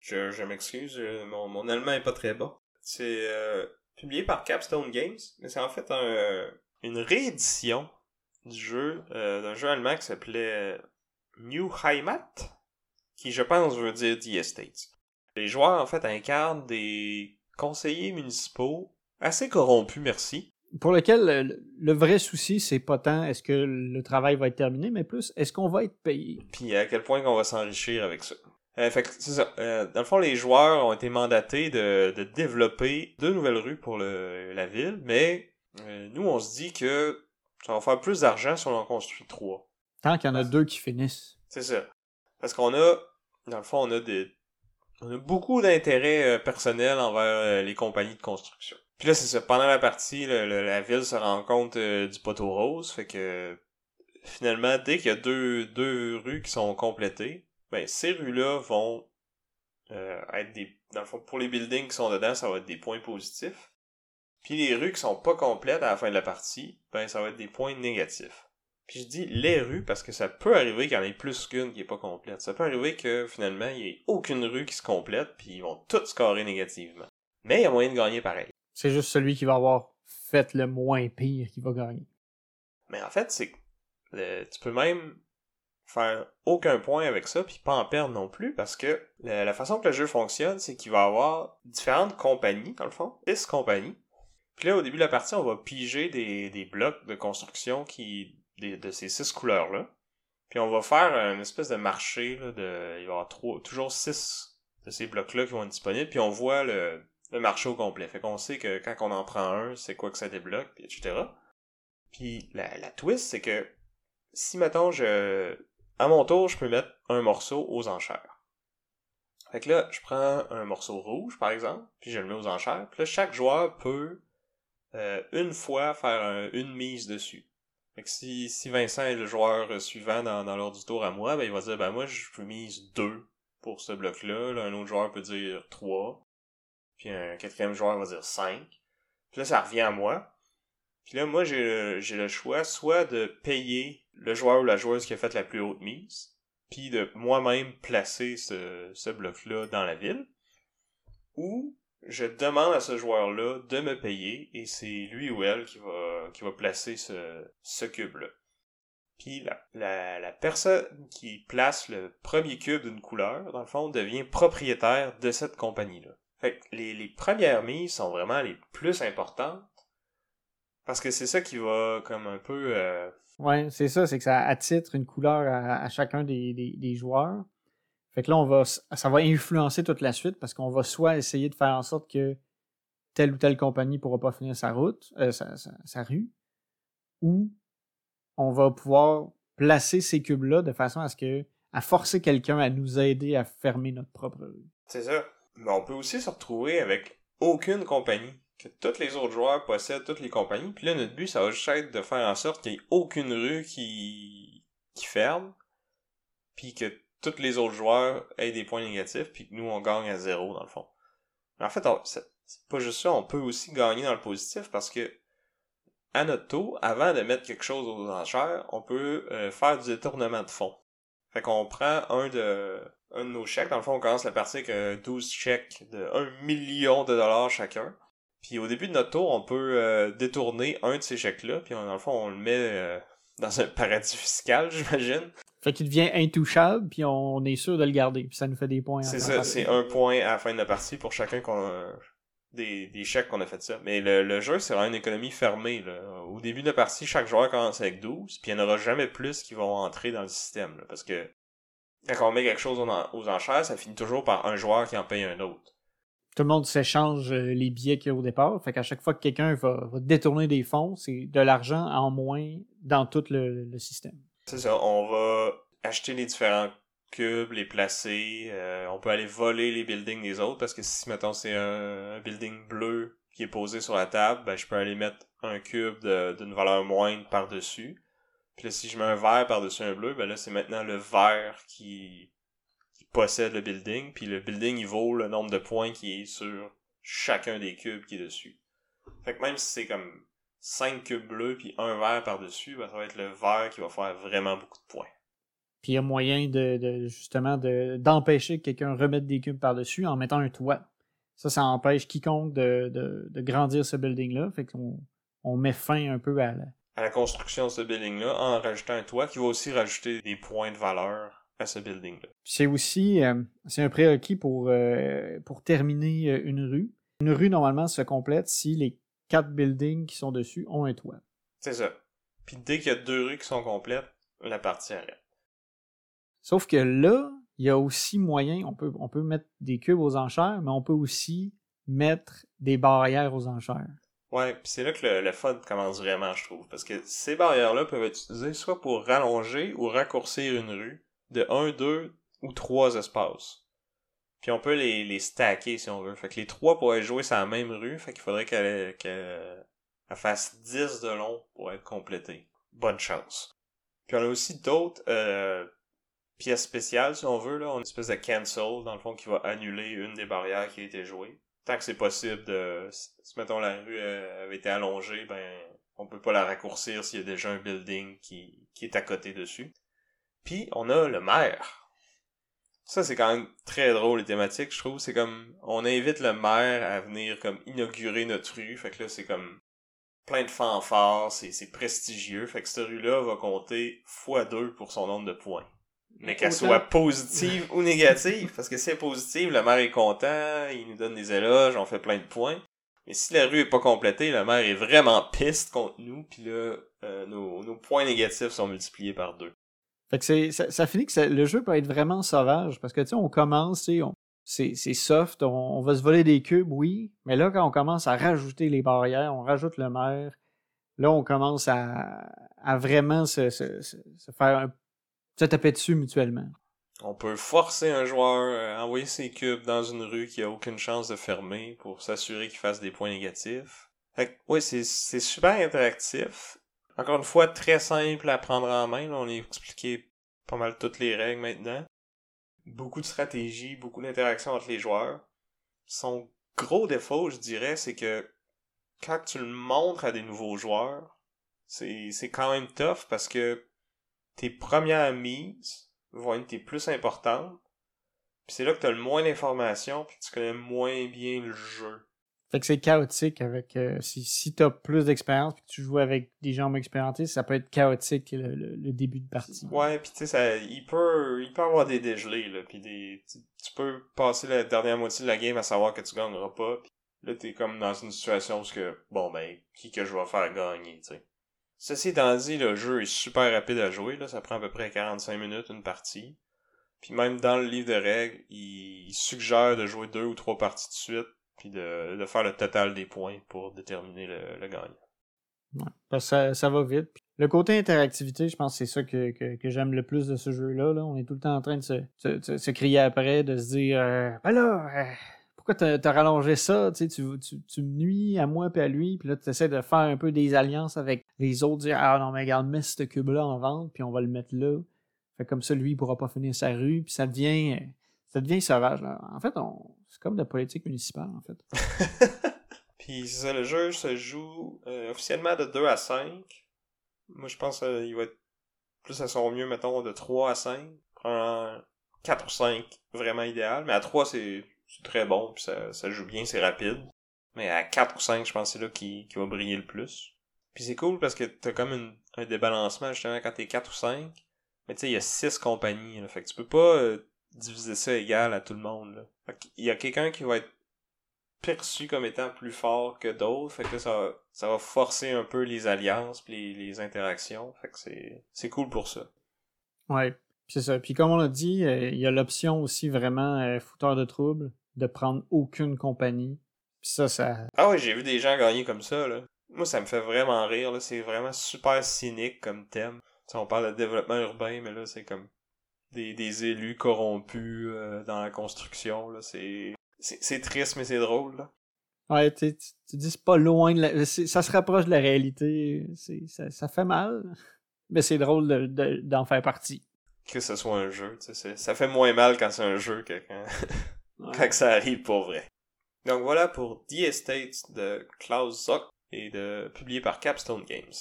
Je, je m'excuse, mon, mon allemand est pas très bon. C'est euh, publié par Capstone Games, mais c'est en fait un, une réédition du jeu, euh, d'un jeu allemand qui s'appelait New Heimat, qui je pense veut dire The Estates. Les joueurs en fait incarnent des conseillers municipaux assez corrompus, merci.
Pour lequel le, vrai souci, c'est pas tant est-ce que le travail va être terminé, mais plus est-ce qu'on va être payé.
Puis à quel point qu'on va s'enrichir avec ça. Euh, fait c'est ça. Euh, dans le fond, les joueurs ont été mandatés de, de développer deux nouvelles rues pour le, la ville, mais euh, nous, on se dit que ça va faire plus d'argent si on en construit trois.
Tant qu'il y en a deux qui finissent.
C'est ça. Parce qu'on a, dans le fond, on a des, on a beaucoup d'intérêt personnel envers les compagnies de construction. Puis là, c'est ça. Pendant la partie, la ville se rend compte du poteau rose, fait que finalement, dès qu'il y a deux, deux rues qui sont complétées, ben, ces rues-là vont euh, être des. Dans le fond, pour les buildings qui sont dedans, ça va être des points positifs. Puis les rues qui sont pas complètes à la fin de la partie, ben ça va être des points négatifs. Puis je dis les rues parce que ça peut arriver qu'il y en ait plus qu'une qui est pas complète. Ça peut arriver que finalement il y ait aucune rue qui se complète puis ils vont toutes scorer négativement. Mais il y a moyen de gagner pareil.
C'est juste celui qui va avoir fait le moins pire qui va gagner.
Mais en fait, c'est tu peux même faire aucun point avec ça, puis pas en perdre non plus, parce que la, façon que le jeu fonctionne, c'est qu'il va avoir différentes compagnies, dans le fond, six compagnies. Puis là, au début de la partie, on va piger des, des blocs de construction qui de ces six couleurs-là. Puis on va faire une espèce de marché, là, de, il va y avoir trois, toujours six de ces blocs-là qui vont être disponibles, puis on voit le, le marché au complet. Fait qu'on sait que quand on en prend un, c'est quoi que ça débloque, etc. Puis la, la twist, c'est que si, mettons, je, à mon tour, je peux mettre un morceau aux enchères. Fait que là, je prends un morceau rouge, par exemple, puis je le mets aux enchères. Puis là, chaque joueur peut euh, une fois faire une mise dessus. Fait que si, si Vincent est le joueur suivant dans, dans l'ordre du tour à moi, ben il va dire ben moi je peux mise deux pour ce bloc-là. Là, un autre joueur peut dire trois. Puis un quatrième joueur va dire cinq. Puis là, ça revient à moi. Puis là, moi, j'ai le choix soit de payer le joueur ou la joueuse qui a fait la plus haute mise, puis de moi-même placer ce, bloc-là dans la ville, ou je demande à ce joueur-là de me payer et c'est lui ou elle qui va, qui va placer ce, ce cube-là. Puis la, la, la, personne qui place le premier cube d'une couleur, dans le fond, devient propriétaire de cette compagnie-là. Fait que les, les premières mises sont vraiment les plus importantes parce que c'est ça qui va comme un peu euh,
Ouais, c'est ça, c'est que ça attitre une couleur à, chacun des, des, joueurs. Fait que là, on va, ça va influencer toute la suite parce qu'on va soit essayer de faire en sorte que telle ou telle compagnie ne pourra pas finir sa route, euh, sa, sa, rue, ou on va pouvoir placer ces cubes-là de façon à ce que à forcer quelqu'un à nous aider à fermer notre propre rue.
C'est ça. Mais on peut aussi se retrouver avec aucune compagnie que tous les autres joueurs possèdent toutes les compagnies. Puis là, notre but, ça va juste être de faire en sorte qu'il n'y ait aucune rue qui, qui ferme, puis que tous les autres joueurs aient des points négatifs, puis que nous, on gagne à zéro, dans le fond. Mais en fait, c'est pas juste ça, on peut aussi gagner dans le positif, parce que à notre tour, avant de mettre quelque chose aux enchères, on peut euh, faire du détournement de fonds. Fait qu'on prend un de, un de nos chèques. Dans le fond, on commence la partie avec 12 chèques de 1 million de dollars chacun. Puis au début de notre tour, on peut euh, détourner un de ces chèques-là, puis dans le fond, on le met euh, dans un paradis fiscal, j'imagine.
Fait qu'il devient intouchable, puis on est sûr de le garder, puis ça nous fait des points.
C'est ça, c'est un point à la fin de la partie pour chacun qu'on. Des, des chèques qu'on a fait ça. Mais le, le jeu, c'est vraiment une économie fermée. Là. Au début de la partie, chaque joueur commence avec 12, puis il n'y en aura jamais plus qui vont entrer dans le système. Là, parce que quand on met quelque chose aux enchères, ça finit toujours par un joueur qui en paye un autre.
Tout le monde s'échange euh, les billets qu'il y a au départ. Fait qu'à chaque fois que quelqu'un va, va, détourner des fonds, c'est de l'argent en moins dans tout le, le système.
C'est ça, on va acheter les différents cubes, les placer. Euh, on peut aller voler les buildings des autres parce que si, mettons, c'est un, building bleu qui est posé sur la table, ben, je peux aller mettre un cube d'une valeur moindre par-dessus. Puis là, si je mets un vert par-dessus un bleu, ben là, c'est maintenant le vert qui, possède le building. Puis le building, il vaut le nombre de points qui est sur chacun des cubes qui est dessus. Fait que même si c'est comme 5 cubes bleus puis un vert par-dessus, ben, ça va être le vert qui va faire vraiment beaucoup de points.
Puis il y a moyen de, justement d'empêcher que quelqu'un remette des cubes par-dessus en mettant un toit. Ça, ça empêche quiconque de, grandir ce building-là. Fait qu'on on met fin un peu à la...
à la construction de ce building-là en rajoutant un toit qui va aussi rajouter des points de valeur à ce building-là.
C'est aussi euh, c'est un prérequis pour, euh, pour terminer euh, une rue. Une rue, normalement, se complète si les quatre buildings qui sont dessus ont un toit.
C'est ça. Puis dès qu'il y a deux rues qui sont complètes, la partie arrête.
Sauf que là, il y a aussi moyen, on peut, on peut mettre des cubes aux enchères, mais on peut aussi mettre des barrières aux enchères.
Ouais, puis c'est là que le, le, fun commence vraiment, je trouve. Parce que ces barrières-là peuvent être utilisées soit pour rallonger ou raccourcir une rue de 1, 2 ou 3 espaces. Puis on peut les, les stacker si on veut. Fait que les trois pourraient jouer sur la même rue. Fait qu'il faudrait qu'elle fasse 10 de long pour être complétée. Bonne chance. Puis on a aussi d'autres euh, pièce spéciale, si on veut, là. On a une espèce de cancel, dans le fond, qui va annuler une des barrières qui a été jouée. Tant que c'est possible de... Si, mettons, la rue euh, avait été allongée, ben, on peut pas la raccourcir s'il y a déjà un building qui, qui est à côté dessus. Puis, on a le maire. Ça, c'est quand même très drôle, les thématiques, je trouve. C'est comme, on invite le maire à venir, comme, inaugurer notre rue. Fait que là, c'est comme, plein de fanfares, c'est prestigieux. Fait que cette rue-là va compter x2 pour son nombre de points mais qu'elle soit positive ou négative. Parce que si elle est positive, le maire est content, il nous donne des éloges, on fait plein de points. Mais si la rue est pas complétée, le maire est vraiment piste contre nous, puis là, euh, nos, nos, points négatifs sont multipliés par deux.
Fait que c'est, ça, finit que le jeu peut être vraiment sauvage, parce que tu sais, on commence, c'est, soft, on, va se voler des cubes, oui, mais là, quand on commence à rajouter les barrières, on rajoute le maire, là, on commence à, à vraiment se, se, se faire un se taper dessus mutuellement.
On peut forcer un joueur à envoyer ses cubes dans une rue qui a aucune chance de fermer pour s'assurer qu'il fasse des points négatifs. Fait oui, c'est super interactif. Encore une fois, très simple à prendre en main. on a expliqué pas mal toutes les règles maintenant. Beaucoup de stratégie, beaucoup d'interactions entre les joueurs. Son gros défaut, je dirais, c'est que quand tu le montres à des nouveaux joueurs, c'est quand même tough parce que tes premières mises vont être tes plus importantes. Puis c'est là que tu as le moins d'informations, puis tu connais moins bien le jeu.
Fait que c'est chaotique avec. Euh, si si tu as plus d'expérience puis que tu joues avec des gens moins expérimentés, ça peut être chaotique le, début de partie.
Ouais, puis tu sais, il peut, il peut avoir des dégelés, là, puis des. Tu, peux passer la dernière moitié de la game à savoir que tu gagneras pas, puis là t'es comme dans une situation où que, bon ben, qui que je vais faire gagner, tu sais. Ceci étant dit, le jeu est super rapide à jouer, là, ça prend à peu près 45 minutes une partie. Puis même dans le livre de règles, il suggère de jouer deux ou trois parties de suite, puis de, faire le total des points pour déterminer le, gagnant.
Ouais, parce que ça, va vite. Le côté interactivité, je pense que c'est ça que, que, j'aime le plus de ce jeu-là. Là. On est tout le temps en train de se, crier après, de se dire euh, Ben là, euh, pourquoi t'as as rallongé ça? Tu, me nuis à moi et à lui, puis là, tu essaies de faire un peu des alliances avec les autres, dire Ah non, mais regarde, mets ce cube-là en vente, puis on va le mettre là. Fait comme ça, lui, il pourra pas finir sa rue, puis ça devient. Ça devient sauvage. Là. En fait, c'est comme de la politique municipale, en fait.
puis ça, le jeu se joue euh, officiellement de 2 à 5. Moi, je pense qu'il va être plus à son mieux, mettons, de 3 à 5. Prends 4 ou 5, vraiment idéal. Mais à 3, c'est c'est très bon, puis ça, ça joue bien, c'est rapide. Mais à 4 ou 5, je pense que c'est là qui, va briller le plus. Puis c'est cool parce que t'as comme un débalancement justement quand t'es 4 ou 5. Mais tu sais, il y a six compagnies, là, fait que tu peux pas euh, diviser ça égal à tout le monde. Là. Fait qu'il y a quelqu'un qui va être perçu comme étant plus fort que d'autres, fait que ça, va- ça va forcer un peu les alliances pis les, interactions, fait que c'est c'est cool pour ça.
Ouais, c'est ça. Puis comme on l'a dit, euh, il y a l'option aussi vraiment euh, fouteur de trouble de prendre aucune compagnie. Puis ça, ça.
Ah ouais, j'ai vu des gens gagner comme ça, là. Moi, ça me fait vraiment rire, là. C'est vraiment super cynique comme thème. Tu sais, on parle de développement urbain, mais là, c'est comme des, des élus corrompus euh, dans la construction, là. C'est... C'est c'est triste, mais c'est drôle, là.
Ouais, tu, tu, dis c'est pas loin de la. Ça se rapproche de la réalité. C'est, ça, ça fait mal. Mais c'est drôle de- de- d'en faire partie.
Que ce soit un jeu, tu sais. Ça fait moins mal quand c'est un jeu que quand,
Ouais.
quand ça arrive pour vrai. Donc voilà pour The Estate de Klaus Zock et de publié par Capstone Games.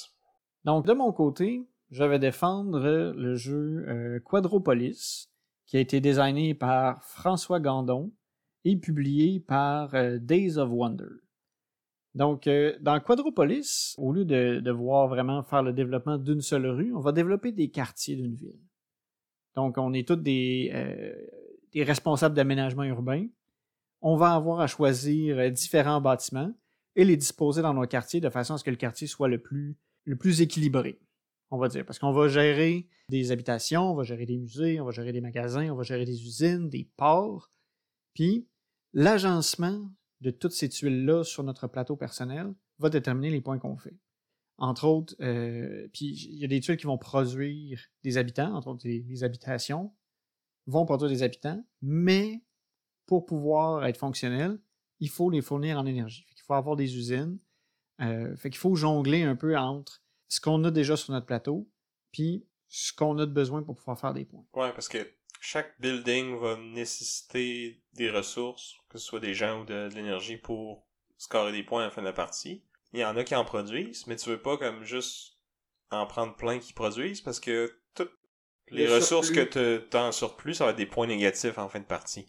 Donc, de mon côté, je vais défendre le jeu euh, Quadropolis, qui a été designé par François Gandon et publié par euh, Days of Wonder. Donc, euh, dans Quadropolis, au lieu de, de voir vraiment faire le développement d'une seule rue, on va développer des quartiers d'une ville. Donc, on est tous des, euh, des responsables d'aménagement urbain. On va avoir à choisir euh, différents bâtiments et les disposer dans nos quartiers de façon à ce que le quartier soit le plus équilibré, on va dire. Parce qu'on va gérer des habitations, on va gérer des musées, on va gérer des magasins, on va gérer des usines, des ports. Puis, l'agencement de toutes ces tuiles-là sur notre plateau personnel va déterminer les points qu'on fait. Entre autres, euh, il y a des tuiles qui vont produire des habitants, entre autres les habitations vont produire des habitants, mais pour pouvoir être fonctionnel, il faut les fournir en énergie. Qu'il faut avoir des usines, euh, fait qu'il faut jongler un peu entre ce qu'on a déjà sur notre plateau, puis ce qu'on a de besoin pour pouvoir faire des points.
Ouais, parce que chaque building va nécessiter des ressources, que ce soit des gens ou de, de l'énergie pour scorer des points à la fin de la partie. Il y en a qui en produisent, mais tu veux pas comme juste en prendre plein qui produisent parce que les
Le
ressources
surplus.
que tu as en surplus, ça va être des points négatifs en fin de partie.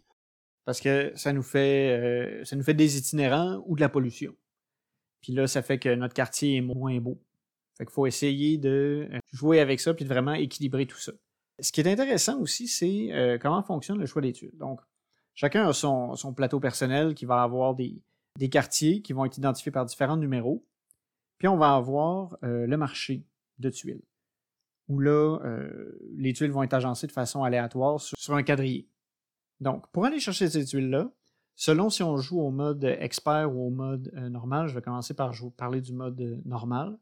Parce que ça nous fait euh, ça nous fait des itinérants ou de la pollution. Puis là, ça fait que notre quartier est moins beau. Fait qu'il faut essayer de euh, jouer avec ça puis de vraiment équilibrer tout ça. Ce qui est intéressant aussi, c'est euh, comment fonctionne le choix des tuiles. Donc, chacun a son, son plateau personnel qui va avoir des, des quartiers qui vont être identifiés par différents numéros. Puis on va avoir euh, le marché de tuiles, où là, euh, les tuiles vont être agencées de façon aléatoire sur, un quadrillé. Donc, pour aller chercher ces tuiles-là, selon si on joue au mode expert ou au mode euh, normal, je vais commencer par jou- parler du mode euh, normal,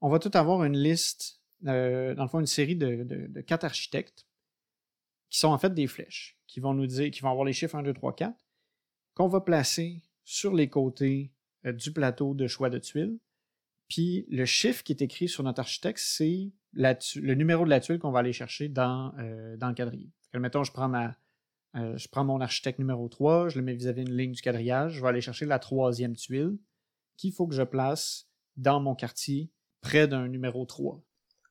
on va tout avoir une liste, dans le fond, une série de, de- quatre architectes qui sont en fait des flèches, qui vont nous dire, qui vont avoir les chiffres 1, 2, 3, 4, qu'on va placer sur les côtés du plateau de choix de tuiles. Puis le chiffre qui est écrit sur notre architecte, c'est le numéro de la tuile qu'on va aller chercher dans, euh, dans le quadrillé. Mettons, je prends ma, euh, je prends mon architecte numéro 3, je le mets vis-à-vis une ligne du quadrillage, je vais aller chercher la troisième tuile qu'il faut que je place dans mon quartier près d'un numéro 3.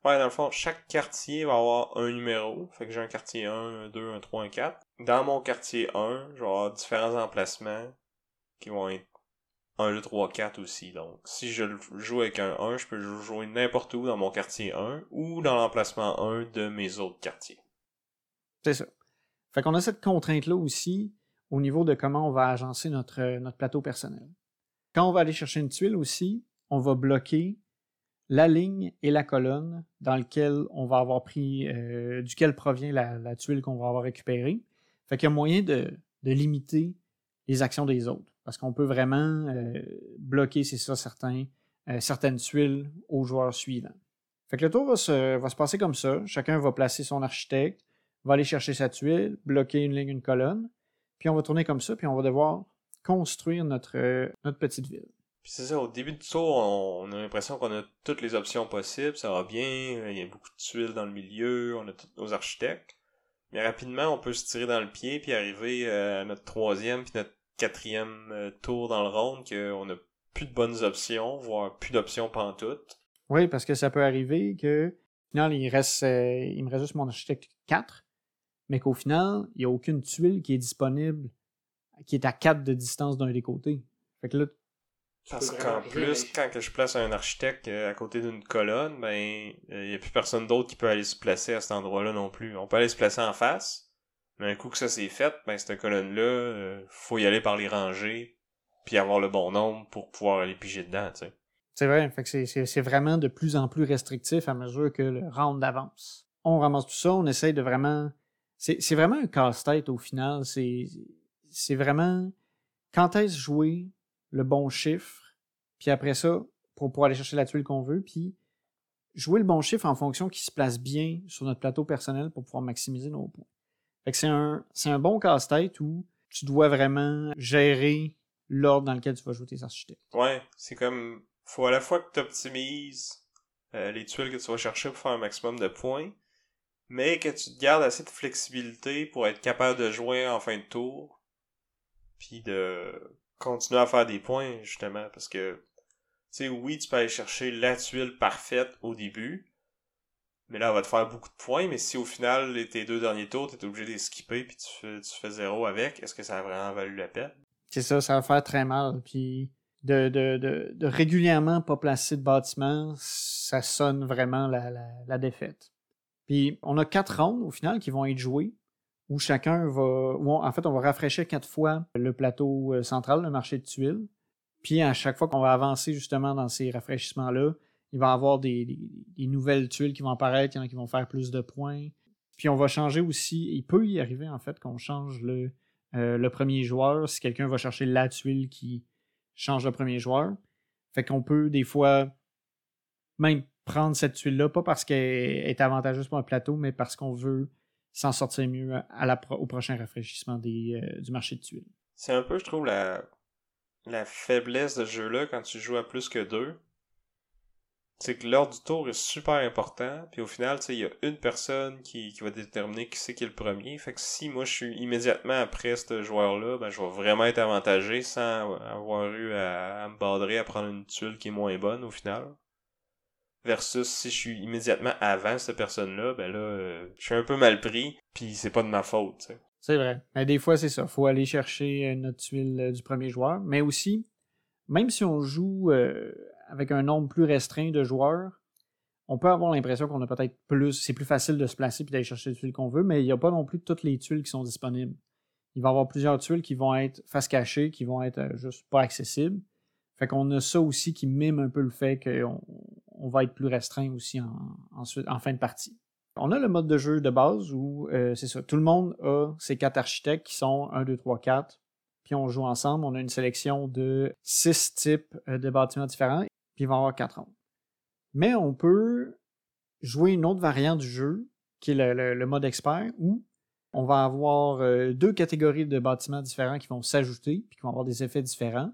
Ouais, dans le fond, chaque quartier va avoir un numéro. Fait que j'ai un quartier 1, un 2, un 3, un 4. Dans mon quartier 1, je vais avoir différents emplacements qui vont être 1, 2, 3, 4 aussi. Donc, si je joue avec un 1, je peux jouer n'importe où dans mon quartier 1 ou dans l'emplacement 1 de mes autres quartiers.
C'est ça. Fait qu'on a cette contrainte-là aussi au niveau de comment on va agencer notre, euh, notre plateau personnel. Quand on va aller chercher une tuile aussi, on va bloquer la ligne et la colonne dans lequel on va avoir pris, euh, duquel provient la, la tuile qu'on va avoir récupérée. Fait qu'il y a moyen de, de limiter les actions des autres. Parce qu'on peut vraiment euh, bloquer, c'est ça, certains, euh, certaines tuiles aux joueurs suivants. Fait que le tour va se, va se passer comme ça. Chacun va placer son architecte, va aller chercher sa tuile, bloquer une ligne, une colonne, puis on va tourner comme ça, puis on va devoir construire notre, euh, notre petite ville.
Puis c'est ça, au début du tour, on, a l'impression qu'on a toutes les options possibles, ça va bien, il y a beaucoup de tuiles dans le milieu, on a tous nos architectes. Mais rapidement, on peut se tirer dans le pied puis arriver à notre troisième puis notre quatrième euh, tour dans le round qu'on a plus de bonnes options, voire plus d'options pantoute.
Oui, parce que ça peut arriver que, au final, il, reste, euh, il me reste juste mon architecte 4, mais qu'au final, il n'y a aucune tuile qui est disponible qui est à 4 de distance d'un des côtés. Fait que là,
Parce qu'en plus, quand que je place un architecte euh, à côté d'une colonne, ben, il n'y a plus personne d'autre qui peut aller se placer à cet endroit-là non plus. On peut aller se placer en face, mais un coup que ça c'est fait, ben, cette colonne-là, euh, faut y aller par les rangées, puis avoir le bon nombre pour pouvoir aller piger dedans, tu sais.
C'est vrai, c'est vraiment de plus en plus restrictif à mesure que le round avance. On ramasse tout ça, on essaye de vraiment... C'est vraiment un casse-tête au final, c'est vraiment... Quand est-ce jouer le bon chiffre, puis après ça, pour pouvoir aller chercher la tuile qu'on veut, puis jouer le bon chiffre en fonction qui se place bien sur notre plateau personnel pour pouvoir maximiser nos points. C'est un, un bon casse-tête où tu dois vraiment gérer l'ordre dans lequel tu vas jouer tes architectes.
Ouais, c'est comme faut à la fois que tu optimises euh, les tuiles que tu vas chercher pour faire un maximum de points, mais que tu te gardes assez de flexibilité pour être capable de jouer en fin de tour, puis de continuer à faire des points, justement, parce que, tu sais, oui, tu peux aller chercher la tuile parfaite au début, mais là, elle va te faire beaucoup de points, mais si au final, tes deux derniers tours, t'es obligé de les skipper puis tu fais, tu zéro avec, est-ce que ça a vraiment valu la peine?
C'est ça, ça va faire très mal. Puis de, de, de, régulièrement pas placer de bâtiment, ça sonne vraiment la, la, la, défaite. Puis on a quatre rondes au final qui vont être jouées, où chacun va. en fait, on va rafraîchir quatre fois le plateau euh, central, le marché de tuiles. Puis à chaque fois qu'on va avancer justement dans ces rafraîchissements-là, il va y avoir des, nouvelles tuiles qui vont apparaître, il y en a qui vont faire plus de points. Puis on va changer aussi, il peut y arriver en fait qu'on change le, euh, le premier joueur si quelqu'un va chercher la tuile qui change le premier joueur. Fait qu'on peut des fois même prendre cette tuile-là, pas parce qu'elle est avantageuse pour un plateau, mais parce qu'on veut s'en sortir mieux au prochain rafraîchissement euh, du marché de tuiles.
C'est un peu, je trouve, la, la faiblesse de ce jeu-là quand tu joues à plus que deux c'est que l'ordre du tour est super important, puis au final, il y a une personne qui, qui va déterminer qui c'est qui est le premier. Fait que si moi je suis immédiatement après ce joueur-là, ben je vais vraiment être avantagé sans avoir eu à, me badrer à prendre une tuile qui est moins bonne au final. Versus si je suis immédiatement avant cette personne-là, ben là, euh, je suis un peu mal pris, puis c'est pas de ma faute.
C'est vrai. Mais des fois, c'est ça. Faut aller chercher notre tuile euh, du premier joueur. Mais aussi, même si on joue euh, avec un nombre plus restreint de joueurs, on peut avoir l'impression qu'on a peut-être plus. C'est plus facile de se placer et d'aller chercher les tuiles qu'on veut, mais il n'y a pas non plus toutes les tuiles qui sont disponibles. Il va y avoir plusieurs tuiles qui vont être face cachée, qui vont être euh, juste pas accessibles. Fait qu'on a ça aussi qui mime un peu le fait qu'on on va être plus restreint aussi en, en, fin de partie. On a le mode de jeu de base où euh, c'est ça. Tout le monde a ses quatre architectes qui sont 1, 2, 3, 4. Puis on joue ensemble. On a une sélection de six types euh, de bâtiments différents il va avoir quatre rondes. Mais on peut jouer une autre variante du jeu, qui est le, mode expert, où on va avoir euh, deux catégories de bâtiments différents qui vont s'ajouter, puis qui vont avoir des effets différents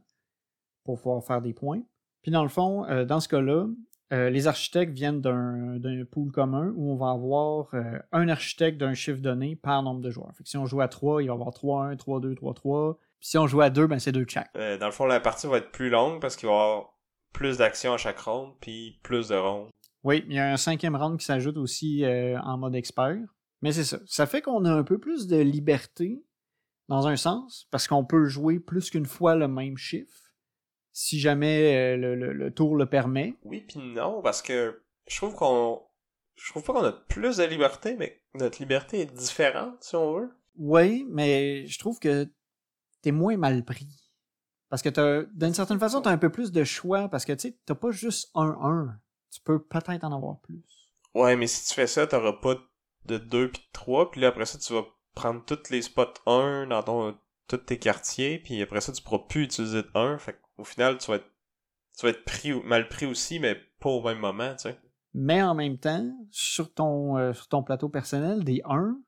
pour pouvoir faire des points. Puis dans le fond, euh, dans ce cas-là, euh, les architectes viennent d'un pool commun où on va avoir un architecte d'un chiffre donné par nombre de joueurs. Fait si on joue à 3, il va y avoir 3-1, 3-2, 3-3. Puis si on joue à 2, ben c'est 2 chaque.
dans le fond, la partie va être plus longue parce qu'il va y avoir plus d'actions à chaque ronde, puis plus de rondes.
Oui, il y a un cinquième round qui s'ajoute aussi euh, en mode expert. Mais c'est ça. Ça fait qu'on a un peu plus de liberté, dans un sens, parce qu'on peut jouer plus qu'une fois le même chiffre, si jamais euh, le, tour le permet.
Oui, puis non, parce que je trouve qu'on. Je trouve pas qu'on a plus de liberté, mais notre liberté est différente, si on veut.
Oui, mais je trouve que t'es moins mal pris. Parce que d'une certaine façon, tu as un peu plus de choix parce que tu sais, pas juste un 1. Tu peux peut-être en avoir plus.
Ouais, mais si tu fais ça, t'auras pas de 2 puis de 3, puis là après ça, tu vas prendre tous les spots 1 dans ton tous tes quartiers, puis après ça, tu pourras plus utiliser de 1. Fait au final, tu vas être, tu vas être pris, mal pris aussi, mais pas au même moment, tu sais.
Mais en même temps, sur ton, euh, sur ton plateau personnel, des 1,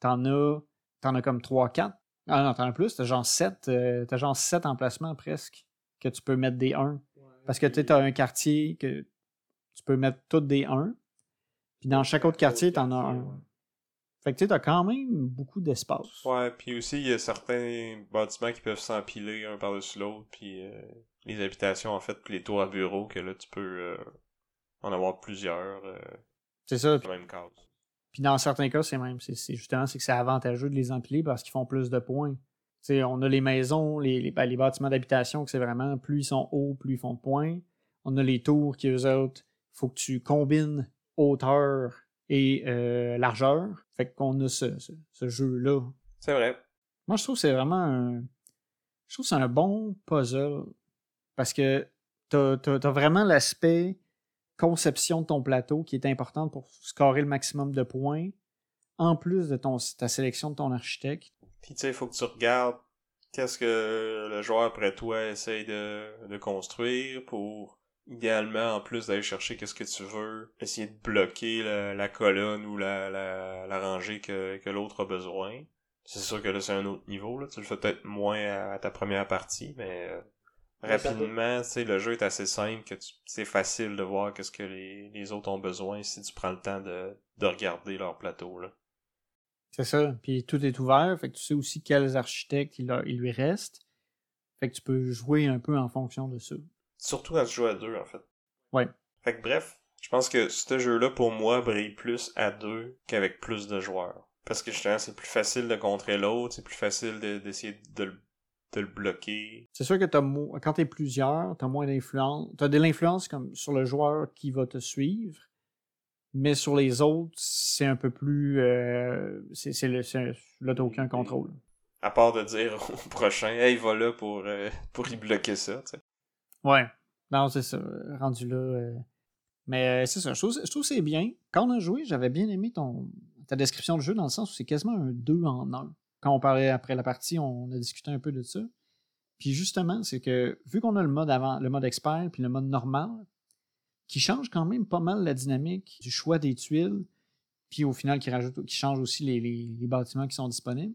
t'en as, t'en as comme 3-4 ah non, t'en as plus, t'as genre 7, euh, t'as genre 7 emplacements presque que tu peux mettre des 1. Parce que tu as un quartier que tu peux mettre tous des 1. Puis dans chaque autre quartier, t'en as un. Fait que tu as quand même beaucoup d'espace.
Ouais, puis aussi, il y a certains bâtiments qui peuvent s'empiler un par-dessus l'autre, puis euh, les habitations, en fait, puis les tours à bureau, que là, tu peux euh, en avoir plusieurs.
c'est ça.
même case.
Puis dans certains cas, c'est même, c'est justement, c'est que c'est avantageux de les empiler parce qu'ils font plus de points. sais, on a les maisons, les, les, ben, les bâtiments d'habitation, que c'est vraiment plus ils sont hauts, plus ils font de points. On a les tours qui, eux autres, il faut que tu combines hauteur et euh, largeur. Fait qu'on a ce, ce, ce jeu-là.
C'est vrai.
Moi, je trouve que c'est vraiment un. Je trouve que c'est un bon puzzle. Parce que t'as as, vraiment l'aspect conception de ton plateau qui est important pour scorer le maximum de points, en plus de ton, ta sélection de ton architecte.
Puis tu sais, il faut que tu regardes qu'est-ce que le joueur après toi essaye de, de construire pour idéalement, en plus d'aller chercher qu'est-ce que tu veux, essayer de bloquer la, colonne ou la, la, rangée que, que l'autre a besoin. C'est sûr que là, c'est un autre niveau, là. Tu le fais peut-être moins à, ta première partie, mais euh, rapidement, tu sais, le jeu est assez simple que c'est facile de voir qu'est-ce que les, les autres ont besoin si tu prends le temps de, de regarder leur plateau, là.
C'est ça. Puis tout est ouvert, fait que tu sais aussi quels architectes il, il lui reste. Fait que tu peux jouer un peu en fonction de ça.
Surtout à se jouer à deux, en fait.
Ouais.
Fait que bref, je pense que ce jeu-là, pour moi, brille plus à deux qu'avec plus de joueurs. Parce que justement, c'est plus facile de contrer l'autre, c'est plus facile d'essayer de, de, de, le bloquer.
C'est sûr que as quand t'es plusieurs, t'as moins d'influence. T'as de l'influence comme sur le joueur qui va te suivre. Mais sur les autres, c'est un peu plus. Euh, c'est là, t'as aucun contrôle.
À part de dire au prochain, hey, va là pour, euh, pour y bloquer ça, tu sais.
Ouais. Non, c'est ça. Rendu là. Euh, mais c'est ça. Je trouve, je trouve que c'est bien. Quand on a joué, j'avais bien aimé ton, ta description du jeu dans le sens où c'est quasiment un 2 en 1. Quand on parlait après la partie, on a discuté un peu de ça. Puis justement, c'est que vu qu'on a le mode avant, le mode expert puis le mode normal, qui change quand même pas mal la dynamique du choix des tuiles, puis au final qui rajoute, qui change aussi les, bâtiments qui sont disponibles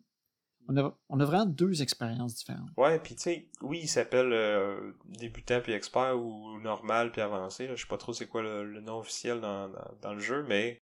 on a, vraiment deux expériences différentes.
Ouais, puis tu sais, oui, il s'appelle euh, débutant puis expert ou normal puis avancé. Là. Je sais pas trop c'est quoi le, nom officiel dans, dans, le jeu, mais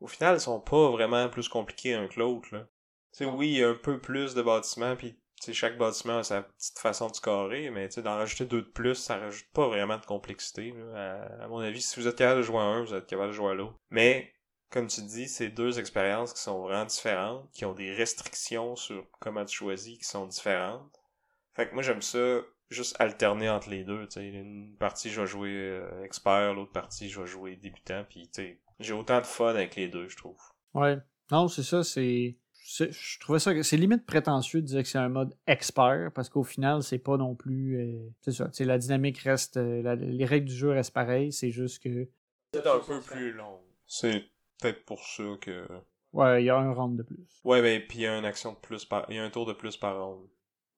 au final, ils sont pas vraiment plus compliqués un que l'autre. Sais, oui, il y a un peu plus de bâtiments, puis chaque bâtiment a sa petite façon de scorer, mais d'en rajouter deux de plus, ça rajoute pas vraiment de complexité. À, à, mon avis, si vous êtes capable de jouer à un, vous êtes capable de jouer à l'autre. Mais comme tu dis, c'est deux expériences qui sont vraiment différentes, qui ont des restrictions sur comment tu choisis qui sont différentes. Fait que moi j'aime ça juste alterner entre les deux, tu sais, une partie je vais jouer euh, expert, l'autre partie je vais jouer débutant, puis j'ai autant de fun avec les deux, je trouve.
Ouais. Non, c'est ça, c'est je trouvais ça c'est limite prétentieux de dire que c'est un mode expert parce qu'au final c'est pas non plus euh, c'est ça c'est la dynamique reste euh, les règles du jeu restent pareilles c'est juste que
c'est un peu plus long c'est peut-être pour ça que.
Ouais, il y a un round de plus.
Ouais, ben, puis il y a une action de plus par. Il y a un tour de plus par round.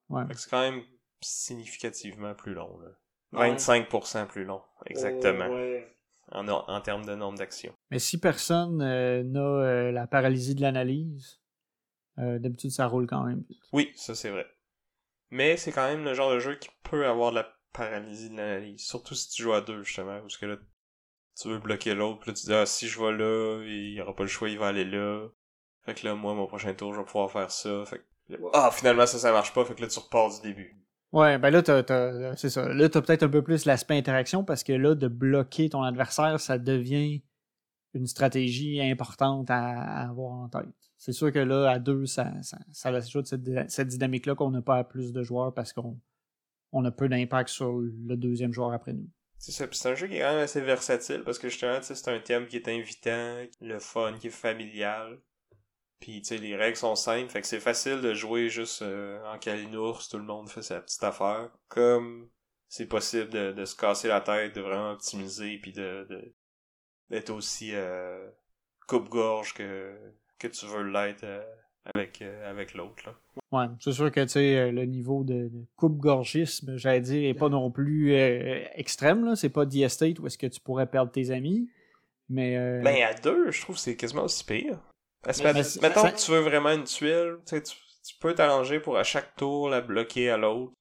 Ouais.
c'est quand même significativement plus long, là. 25% plus long, exactement. Oh, ouais. En, en termes de nombre d'actions.
Mais si personne euh, n'a euh, la paralysie de l'analyse, euh, d'habitude ça roule quand même
Oui, ça c'est vrai. Mais c'est quand même le genre de jeu qui peut avoir de la paralysie de l'analyse. Surtout si tu joues à deux, justement. Parce que là, tu veux bloquer l'autre, puis là tu dis ah si je vais là, il y aura pas le choix, il va aller là. Fait que là moi mon prochain tour je vais pouvoir faire ça. Fait que ah finalement ça ça marche pas, fait que là tu repars du début.
Ouais, ben là t'as, c'est ça. Là t'as peut-être un peu plus l'aspect interaction parce que là de bloquer ton adversaire ça devient une stratégie importante à, avoir en tête. C'est sûr que là à deux ça ça, ça cette, cette dynamique là qu'on n'a pas à plus de joueurs parce qu'on on a peu d'impact sur le deuxième joueur après nous.
C'est un jeu qui est quand même assez versatile parce que justement, c'est un thème qui est invitant, le fun, qui est familial. Puis, tu sais, les règles sont simples, fait que c'est facile de jouer juste euh, en calinours, tout le monde fait sa petite affaire. Comme c'est possible de, de, se casser la tête, de vraiment optimiser, puis de d'être aussi euh, coupe-gorge que, que tu veux l'être euh, avec, euh, avec l'autre.
Ouais, c'est sûr que tu sais, euh, le niveau de, coupe-gorgisme, j'allais dire, est pas non plus euh, extrême. Là. C'est pas The Estate où est-ce que tu pourrais perdre tes amis. Mais.
Ben, à deux, je trouve que c'est quasiment aussi pire. Parce que, mettons que tu veux vraiment une tuile, tu, tu peux t'arranger pour à chaque tour la bloquer à l'autre.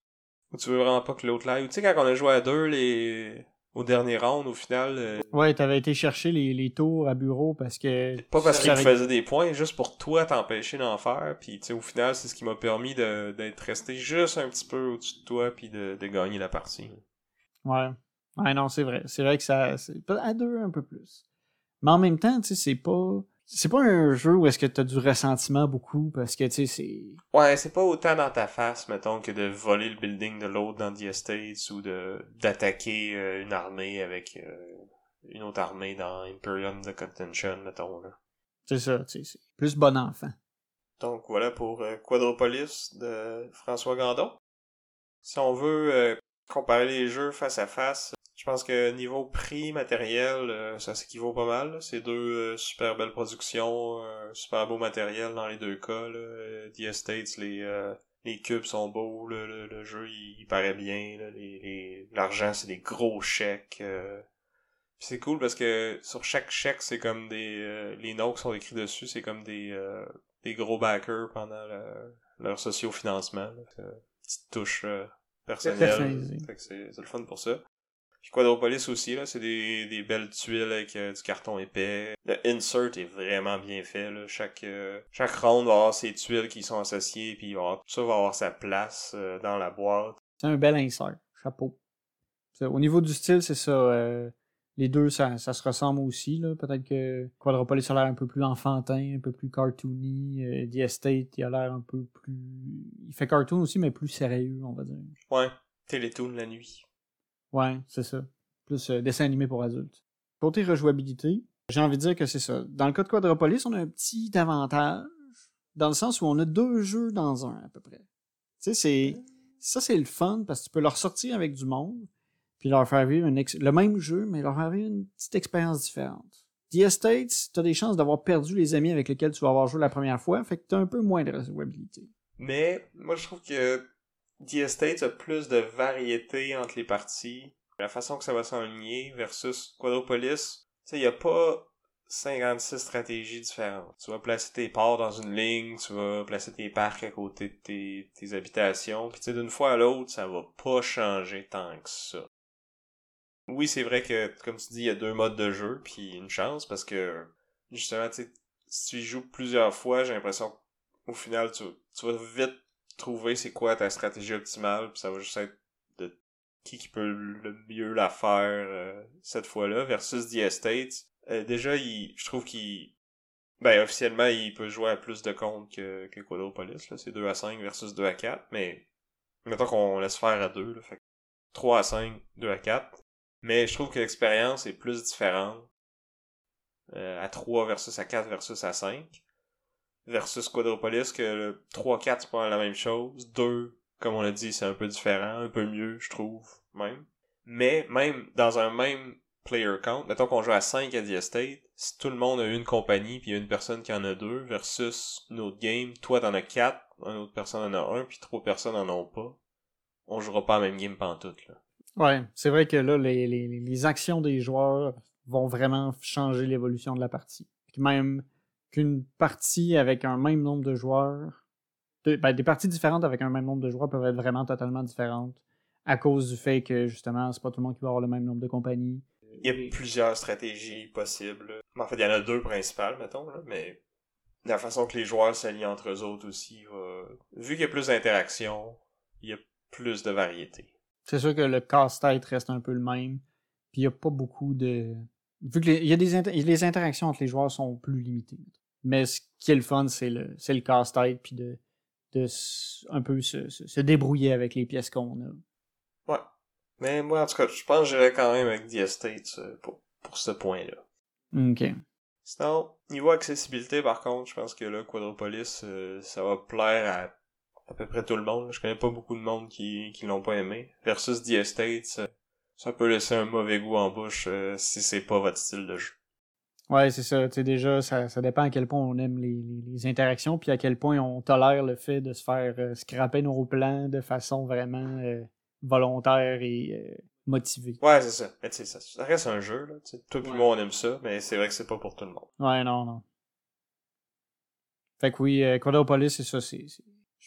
Ou tu veux vraiment pas que l'autre l'aille. Tu sais, quand on a joué à deux, les au dernier round, au final. Euh...
Ouais, t'avais été chercher les, les, tours à bureau parce que.
Pas parce qu'il te faisait des points, juste pour toi t'empêcher d'en faire. Puis, tu sais, au final, c'est ce qui m'a permis d'être resté juste un petit peu au-dessus de toi, puis de, de gagner la partie.
Ouais. Ouais, non, c'est vrai. C'est vrai que ça. À deux, un peu plus. Mais en même temps, tu sais, c'est pas. C'est pas un jeu où est-ce que t'as du ressentiment beaucoup parce que tu sais c'est
Ouais, c'est pas autant dans ta face, mettons, que de voler le building de l'autre dans The Estates ou de d'attaquer euh, une armée avec euh, une autre armée dans Imperium de Contention, mettons. Là.
c'est ça, tu sais c'est plus bon enfant.
Donc voilà pour euh, Quadropolis de François Gandon. Si on veut comparer les jeux face à face, je pense que niveau prix matériel, euh, ça s'équivaut pas mal. C'est deux euh, super belles productions, euh, super beau matériel dans les deux cas. The Estates, les les cubes sont beaux, le, le, jeu il, paraît bien, l'argent c'est des gros chèques. c'est cool parce que sur chaque chèque c'est comme des les notes qui sont écrits dessus, c'est comme des des gros backers pendant le- leur socio-financement. Petite touche euh, que c'est le fun pour ça. Puis Quadropolis aussi, là, c'est des, des belles tuiles avec euh, du carton épais. Le insert est vraiment bien fait, là. Chaque, euh, chaque ronde va avoir ses tuiles qui sont associées, puis avoir- tout ça va avoir sa place euh, dans la boîte.
C'est un bel insert, chapeau. Au niveau du style, c'est ça. Les deux, ça, ça se ressemble aussi. là. Peut-être que Quadropolis a l'air un peu plus enfantin, un peu plus cartoony. euh, The Estate, il a l'air un peu plus. Il fait cartoon aussi, mais plus sérieux, on va dire.
Ouais, Télétoon la nuit.
Ouais, c'est ça. Plus euh, dessin animé pour adultes. Côté rejouabilité, j'ai envie de dire que c'est ça. Dans le cas de Quadropolis, on a un petit avantage, dans le sens où on a deux jeux dans un, à peu près. Tu sais, c'est. Ça, c'est le fun parce que tu peux leur sortir avec du monde, puis leur faire vivre le même jeu, mais leur faire vivre une petite expérience différente. The Estates, t'as des chances d'avoir perdu les amis avec lesquels tu vas avoir joué la première fois, fait que t'as un peu moins de rejouabilité.
Mais, moi, je trouve que The Estate a plus de variété entre les parties. La façon que ça va s'enligner versus Quadropolis, tu sais, il y a pas 56 stratégies différentes. Tu vas placer tes ports dans une ligne, tu vas placer tes parcs à côté de tes, tes habitations, puis tu sais, d'une fois à l'autre, ça va pas changer tant que ça. Oui, c'est vrai que, comme tu dis, il y a deux modes de jeu, puis une chance, parce que, justement, tu si tu y joues plusieurs fois, j'ai l'impression qu'au final, tu, tu vas vite trouver c'est quoi ta stratégie optimale, puis ça va juste être de qui qui peut le mieux la faire euh, cette fois-là, versus The Estates. Euh, déjà, il, je trouve qu'il... Ben, officiellement, il peut jouer à plus de comptes que, que Quadropolis, là. C'est 2 à 5 versus 2 à 4, mais... Mettons qu'on laisse faire à 2, là. Fait que 3 à 5, 2 à 4. Mais je trouve que l'expérience est plus différente. euh, à 3 versus à 4 versus à 5. Versus Quadropolis, que le 3-4 c'est pas la même chose. 2, comme on l'a dit, c'est un peu différent, un peu mieux, je trouve, même. Mais même dans un même player count, mettons qu'on joue à 5 à The Estate, si tout le monde a une compagnie, puis il y a une personne qui en a deux, versus une autre game, toi t'en as 4, une autre personne en a un, puis trois personnes en ont pas, on jouera pas la même game pantoute, là.
Ouais, c'est vrai que là, les, les, les actions des joueurs vont vraiment changer l'évolution de la partie. Même qu'une partie avec un même nombre de joueurs, ben, des parties différentes avec un même nombre de joueurs peuvent être vraiment totalement différentes à cause du fait que justement, c'est pas tout le monde qui va avoir le même nombre de compagnies.
Il y a plusieurs stratégies possibles. En fait, il y en a deux principales, mettons, là, mais la façon que les joueurs s'allient entre eux autres aussi. Vu qu'il y a plus d'interaction, il y a plus de variété.
C'est sûr que le casse-tête reste un peu le même. Puis il n'y a pas beaucoup de. Vu que les, y a des inter- les interactions entre les joueurs sont plus limitées. Mais ce qui est le fun, c'est le, le casse-tête, puis de, de un peu se, se- se débrouiller avec les pièces qu'on a.
Ouais. Mais moi, en tout cas, je pense que j'irais quand même avec The euh, pour, pour ce point-là.
Ok.
Sinon, niveau accessibilité, par contre, je pense que là, Quadropolis, euh, ça va plaire à à peu près tout le monde. Je connais pas beaucoup de monde qui, qui l'ont pas aimé. Versus The Estates, euh, ça peut laisser un mauvais goût en bouche euh, si c'est pas votre style de jeu.
Ouais, c'est ça. Tu sais, déjà, ça, ça dépend à quel point on aime les, les- interactions, puis à quel point on tolère le fait de se faire euh, scraper nos plans de façon vraiment euh, volontaire et motivée.
Ouais, c'est ça. Mais tu sais, ça, ça reste un jeu, là. tu sais. Toi et moi, on aime ça, mais c'est vrai que c'est pas pour tout le monde.
Ouais, non, non. Fait que oui, Quadropolis, c'est ça. c'est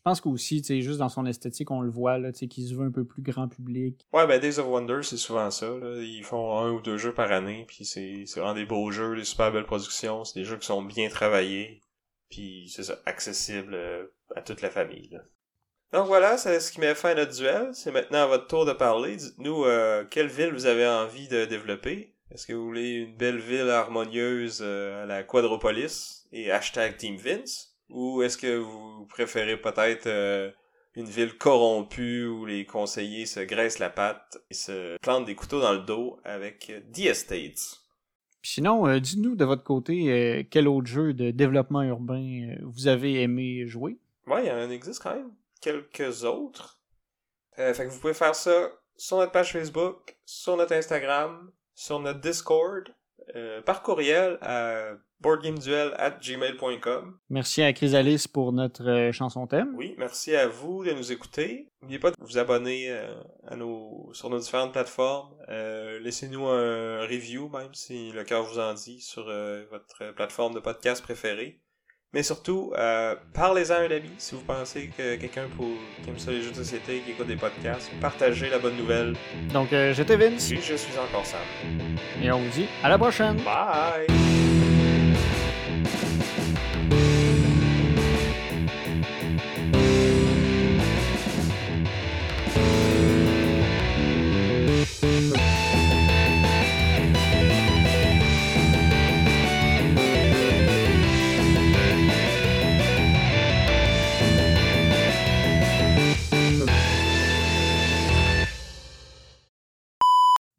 pense qu'aussi, tu juste dans son esthétique, on le voit, là, qu'il se veut un peu plus grand public.
Ouais, ben Days of Wonder, c'est souvent ça. Ils font un ou deux jeux par année, puis c'est vraiment des beaux jeux, des super belles productions. C'est des jeux qui sont bien travaillés, puis c'est ça, accessible euh, à toute la famille. Donc voilà, c'est ce qui met fin à notre duel. C'est maintenant à votre tour de parler. Dites-nous euh, quelle ville vous avez envie de développer. Est-ce que vous voulez une belle ville harmonieuse euh, à la Quadropolis, et hashtag Team Vince? Ou est-ce que vous préférez peut-être euh, une ville corrompue où les conseillers se graissent la patte et se plantent des couteaux dans le dos avec The Estates?
sinon, euh, dites-nous de votre côté euh, quel autre jeu de développement urbain euh, vous avez aimé jouer?
Ouais, il en existe quand même quelques autres. fait que vous pouvez faire ça sur notre page Facebook, sur notre Instagram, sur notre Discord, par courriel à boardgameduel@gmail.com.
Merci à Chrysalis pour notre chanson thème.
Oui, merci à vous de nous écouter. N'oubliez pas de vous abonner à nos, sur nos différentes plateformes. Laissez-nous un review, même si le cœur vous en dit, sur votre plateforme de podcast préférée. Mais surtout, parlez-en à un ami si vous pensez que quelqu'un qui aime ça les jeux de société, qui écoute des podcasts, partagez la bonne nouvelle.
Donc, j'étais Vince.
Oui, je suis encore Sam.
Et on vous dit à la prochaine.
Bye!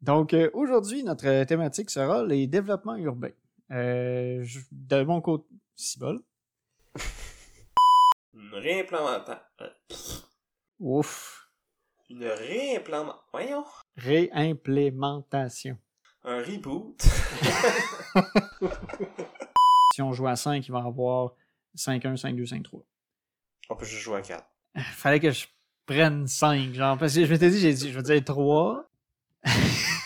Donc, euh, aujourd'hui, notre thématique sera les développements urbains. Euh, de mon côté, Cibol.
Une réimplémentation.
Ouf.
Une réimplémentation. Voyons.
Réimplémentation.
Un reboot.
si on joue à 5, il va y avoir 5-1, 5-2, 5-3.
On peut juste jouer à 4.
Fallait que je prenne 5, genre, parce que je m'étais dit, j'ai dit, je vais dire 3.